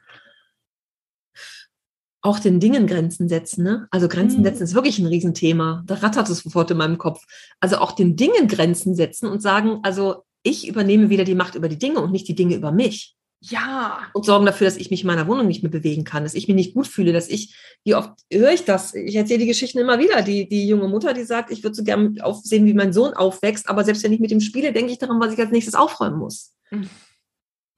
auch den Dingen Grenzen setzen. Ne? Also Grenzen mhm. setzen ist wirklich ein Riesenthema. Da rattert es sofort in meinem Kopf. Also auch den Dingen Grenzen setzen und sagen, also ich übernehme wieder die Macht über die Dinge und nicht die Dinge über mich. Ja. Und sorgen dafür, dass ich mich in meiner Wohnung nicht mehr bewegen kann, dass ich mich nicht gut fühle, dass ich, wie oft höre ich das? Ich erzähle die Geschichten immer wieder. Die, die junge Mutter, die sagt, ich würde so gerne aufsehen, wie mein Sohn aufwächst, aber selbst wenn ich mit ihm spiele, denke ich daran, was ich als nächstes aufräumen muss. Hm.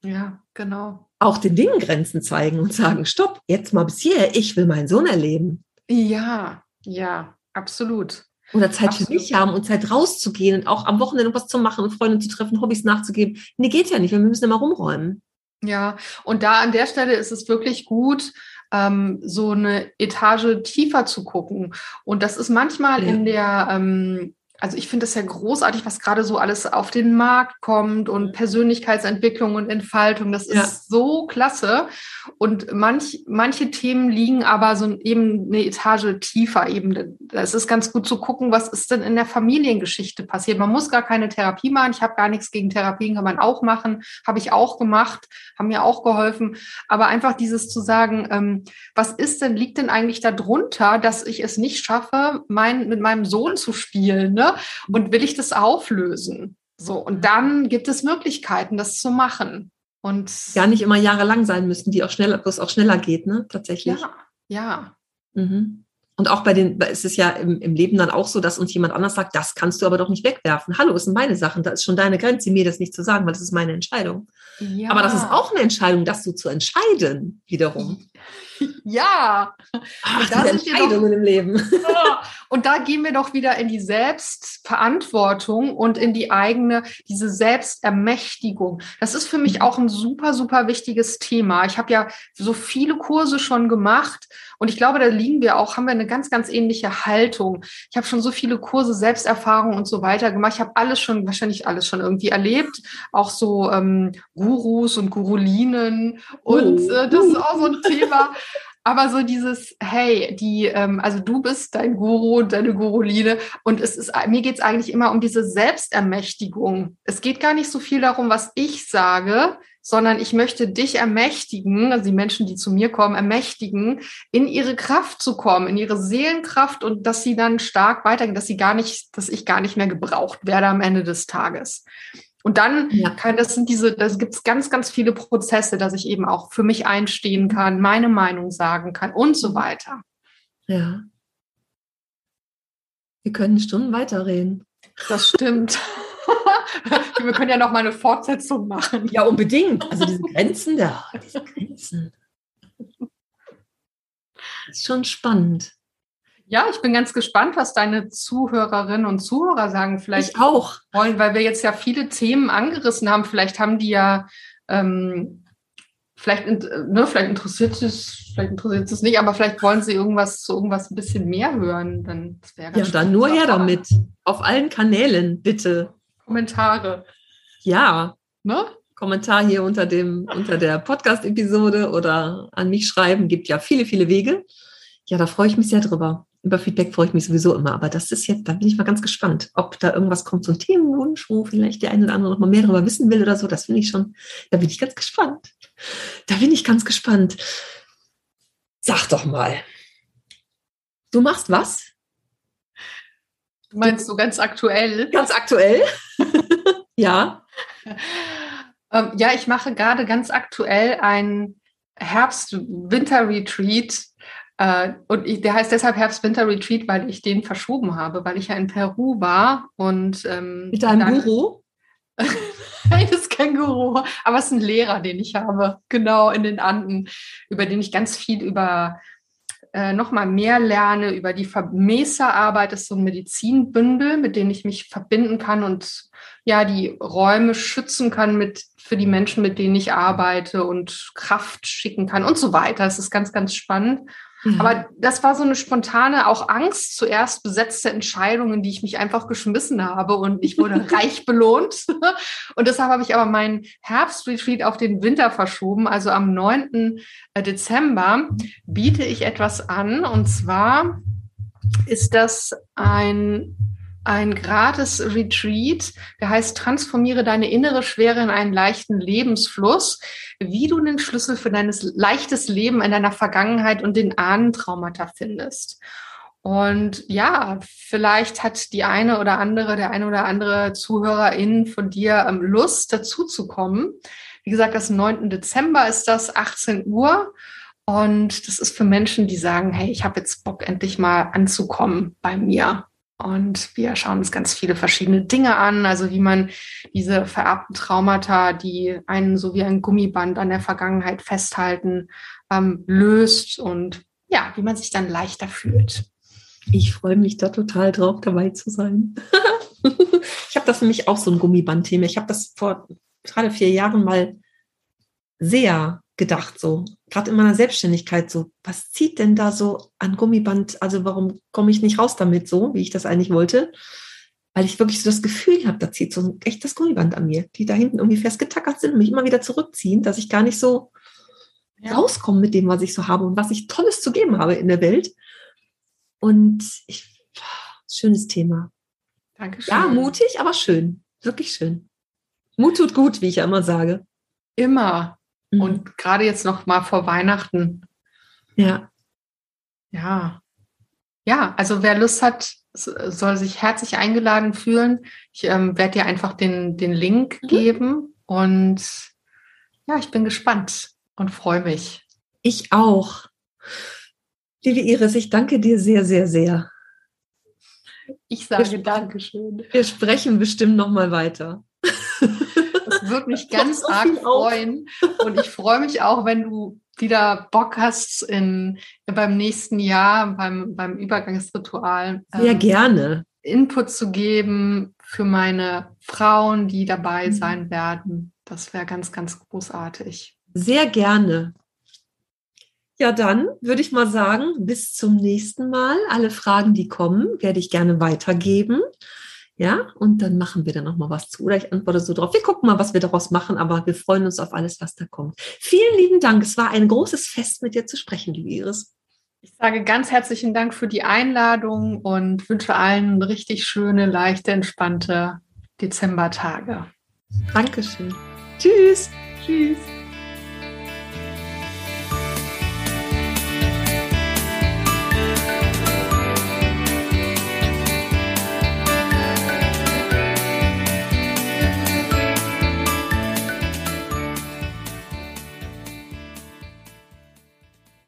Ja, genau. Auch den Dingen Grenzen zeigen und sagen, stopp, jetzt mal bis hier, ich will meinen Sohn erleben. Ja, ja, absolut. Oder Zeit Absolut. für mich haben und Zeit rauszugehen und auch am Wochenende was zu machen und Freunde zu treffen, Hobbys nachzugeben. Nee, geht ja nicht, wir müssen immer rumräumen. Ja, und da an der Stelle ist es wirklich gut, ähm, so eine Etage tiefer zu gucken. Und das ist manchmal ja. in der ähm, also ich finde es ja großartig, was gerade so alles auf den Markt kommt und Persönlichkeitsentwicklung und Entfaltung. Das ja. ist so klasse. Und manch, manche Themen liegen aber so eben eine Etage tiefer eben. Es ist ganz gut zu gucken, was ist denn in der Familiengeschichte passiert. Man muss gar keine Therapie machen. Ich habe gar nichts gegen Therapien, kann man auch machen. Habe ich auch gemacht, haben mir auch geholfen. Aber einfach dieses zu sagen, ähm, was ist denn, liegt denn eigentlich darunter, dass ich es nicht schaffe, mein, mit meinem Sohn zu spielen, ne? Und will ich das auflösen? So, und dann gibt es Möglichkeiten, das zu machen. Und gar nicht immer jahrelang sein müssen, die auch schneller, wo es auch schneller geht, ne? Tatsächlich. Ja, ja. Mhm. Und auch bei den, es ist ja im, im, Leben dann auch so, dass uns jemand anders sagt, das kannst du aber doch nicht wegwerfen. Hallo, es sind meine Sachen, da ist schon deine Grenze, mir das nicht zu sagen, weil das ist meine Entscheidung. Ja. Aber das ist auch eine Entscheidung, das so zu entscheiden, wiederum. Ja. Ach, und da sind Entscheidungen doch, im Leben. Und da gehen wir doch wieder in die Selbstverantwortung und in die eigene, diese Selbstermächtigung. Das ist für mich mhm. auch ein super, super wichtiges Thema. Ich habe ja so viele Kurse schon gemacht und ich glaube, da liegen wir auch, haben wir eine ganz, ganz ähnliche Haltung. Ich habe schon so viele Kurse, Selbsterfahrung und so weiter gemacht. Ich habe alles schon, wahrscheinlich alles schon irgendwie erlebt. Auch so ähm, Gurus und Gurulinen. Und oh. äh, das ist auch so ein Thema. Aber so dieses, hey, die, ähm, also du bist dein Guru und deine Guruline und es ist, mir geht es eigentlich immer um diese Selbstermächtigung. Es geht gar nicht so viel darum, was ich sage, sondern ich möchte dich ermächtigen, also die Menschen, die zu mir kommen, ermächtigen, in ihre Kraft zu kommen, in ihre Seelenkraft und dass sie dann stark weitergehen, dass sie gar nicht, dass ich gar nicht mehr gebraucht werde am Ende des Tages. Und dann ja. kann, das sind diese, das gibt es ganz, ganz viele Prozesse, dass ich eben auch für mich einstehen kann, meine Meinung sagen kann und so weiter. Ja. Wir können Stunden weiterreden. Das stimmt. wir können ja noch mal eine Fortsetzung machen. Ja, unbedingt. Also diese Grenzen da, diese Grenzen. Das ist schon spannend. Ja, ich bin ganz gespannt, was deine Zuhörerinnen und Zuhörer sagen. Vielleicht ich auch. Wollen, weil wir jetzt ja viele Themen angerissen haben. Vielleicht haben die ja, ähm, vielleicht, ne, vielleicht interessiert es, vielleicht interessiert es nicht, aber vielleicht wollen sie irgendwas zu irgendwas ein bisschen mehr hören. Dann wäre ja, dann nur her damit. Auf allen Kanälen, bitte. Kommentare. Ja. Ne? Kommentar hier unter dem, unter der Podcast-Episode oder an mich schreiben, gibt ja viele, viele Wege. Ja, da freue ich mich sehr drüber über Feedback freue ich mich sowieso immer. Aber das ist jetzt, da bin ich mal ganz gespannt, ob da irgendwas kommt, so ein Themenwunsch, wo vielleicht der eine oder andere noch mal mehr darüber wissen will oder so. Das finde ich schon, da bin ich ganz gespannt. Da bin ich ganz gespannt. Sag doch mal. Du machst was? Du meinst du ganz aktuell? Ganz aktuell? ja. Ähm, ja, ich mache gerade ganz aktuell ein Herbst-Winter-Retreat äh, und ich, der heißt deshalb Herbst-Winter-Retreat, weil ich den verschoben habe, weil ich ja in Peru war und ähm, mit deinem dann, Guru? Nein, das ist kein Guru, aber es ist ein Lehrer, den ich habe, genau in den Anden, über den ich ganz viel über äh, nochmal mehr lerne, über die Vermeserarbeit. Das ist so ein Medizinbündel, mit dem ich mich verbinden kann und ja, die Räume schützen kann mit, für die Menschen, mit denen ich arbeite und Kraft schicken kann und so weiter. Das ist ganz, ganz spannend. Mhm. Aber das war so eine spontane, auch Angst zuerst besetzte Entscheidung, in die ich mich einfach geschmissen habe und ich wurde reich belohnt. Und deshalb habe ich aber meinen Herbstretreat auf den Winter verschoben. Also am 9. Äh, Dezember biete ich etwas an und zwar ist das ein ein gratis Retreat, der heißt Transformiere deine innere Schwere in einen leichten Lebensfluss, wie du den Schlüssel für dein leichtes Leben in deiner Vergangenheit und den Ahnentraumata findest. Und ja, vielleicht hat die eine oder andere, der eine oder andere Zuhörerin von dir ähm, Lust, dazu zu kommen. Wie gesagt, das 9. Dezember ist das, 18 Uhr. Und das ist für Menschen, die sagen, hey, ich habe jetzt Bock, endlich mal anzukommen bei mir. Und wir schauen uns ganz viele verschiedene Dinge an, also wie man diese vererbten Traumata, die einen so wie ein Gummiband an der Vergangenheit festhalten, ähm, löst und ja, wie man sich dann leichter fühlt. Ich freue mich da total drauf, dabei zu sein. ich habe das nämlich auch so ein Gummiband-Thema. Ich habe das vor gerade vier Jahren mal sehr gedacht, so gerade in meiner Selbstständigkeit, so was zieht denn da so an Gummiband? Also warum komme ich nicht raus damit, so wie ich das eigentlich wollte? Weil ich wirklich so das Gefühl habe, da zieht so ein echtes Gummiband an mir, die da hinten irgendwie festgetackert sind und mich immer wieder zurückziehen, dass ich gar nicht so ja. rauskomme mit dem, was ich so habe und was ich Tolles zu geben habe in der Welt. Und ich, schönes Thema. Dankeschön. Ja, mutig, aber schön. Wirklich schön. Mut tut gut, wie ich ja immer sage. Immer. Mhm. Und gerade jetzt noch mal vor Weihnachten. Ja. Ja. Ja, also wer Lust hat, soll sich herzlich eingeladen fühlen. Ich ähm, werde dir einfach den, den Link mhm. geben und ja, ich bin gespannt und freue mich. Ich auch. Liebe Iris, ich danke dir sehr, sehr, sehr. Ich sage Dankeschön. Wir sprechen bestimmt noch mal weiter. Würde mich ganz arg freuen. Und ich freue mich auch, wenn du wieder Bock hast in, beim nächsten Jahr, beim, beim Übergangsritual. Sehr ähm, gerne. Input zu geben für meine Frauen, die dabei mhm. sein werden. Das wäre ganz, ganz großartig. Sehr gerne. Ja, dann würde ich mal sagen, bis zum nächsten Mal. Alle Fragen, die kommen, werde ich gerne weitergeben. Ja, und dann machen wir da nochmal was zu. Oder ich antworte so drauf. Wir gucken mal, was wir daraus machen, aber wir freuen uns auf alles, was da kommt. Vielen lieben Dank. Es war ein großes Fest, mit dir zu sprechen, liebe Iris. Ich sage ganz herzlichen Dank für die Einladung und wünsche allen richtig schöne, leichte, entspannte Dezembertage. Dankeschön. Tschüss. Tschüss.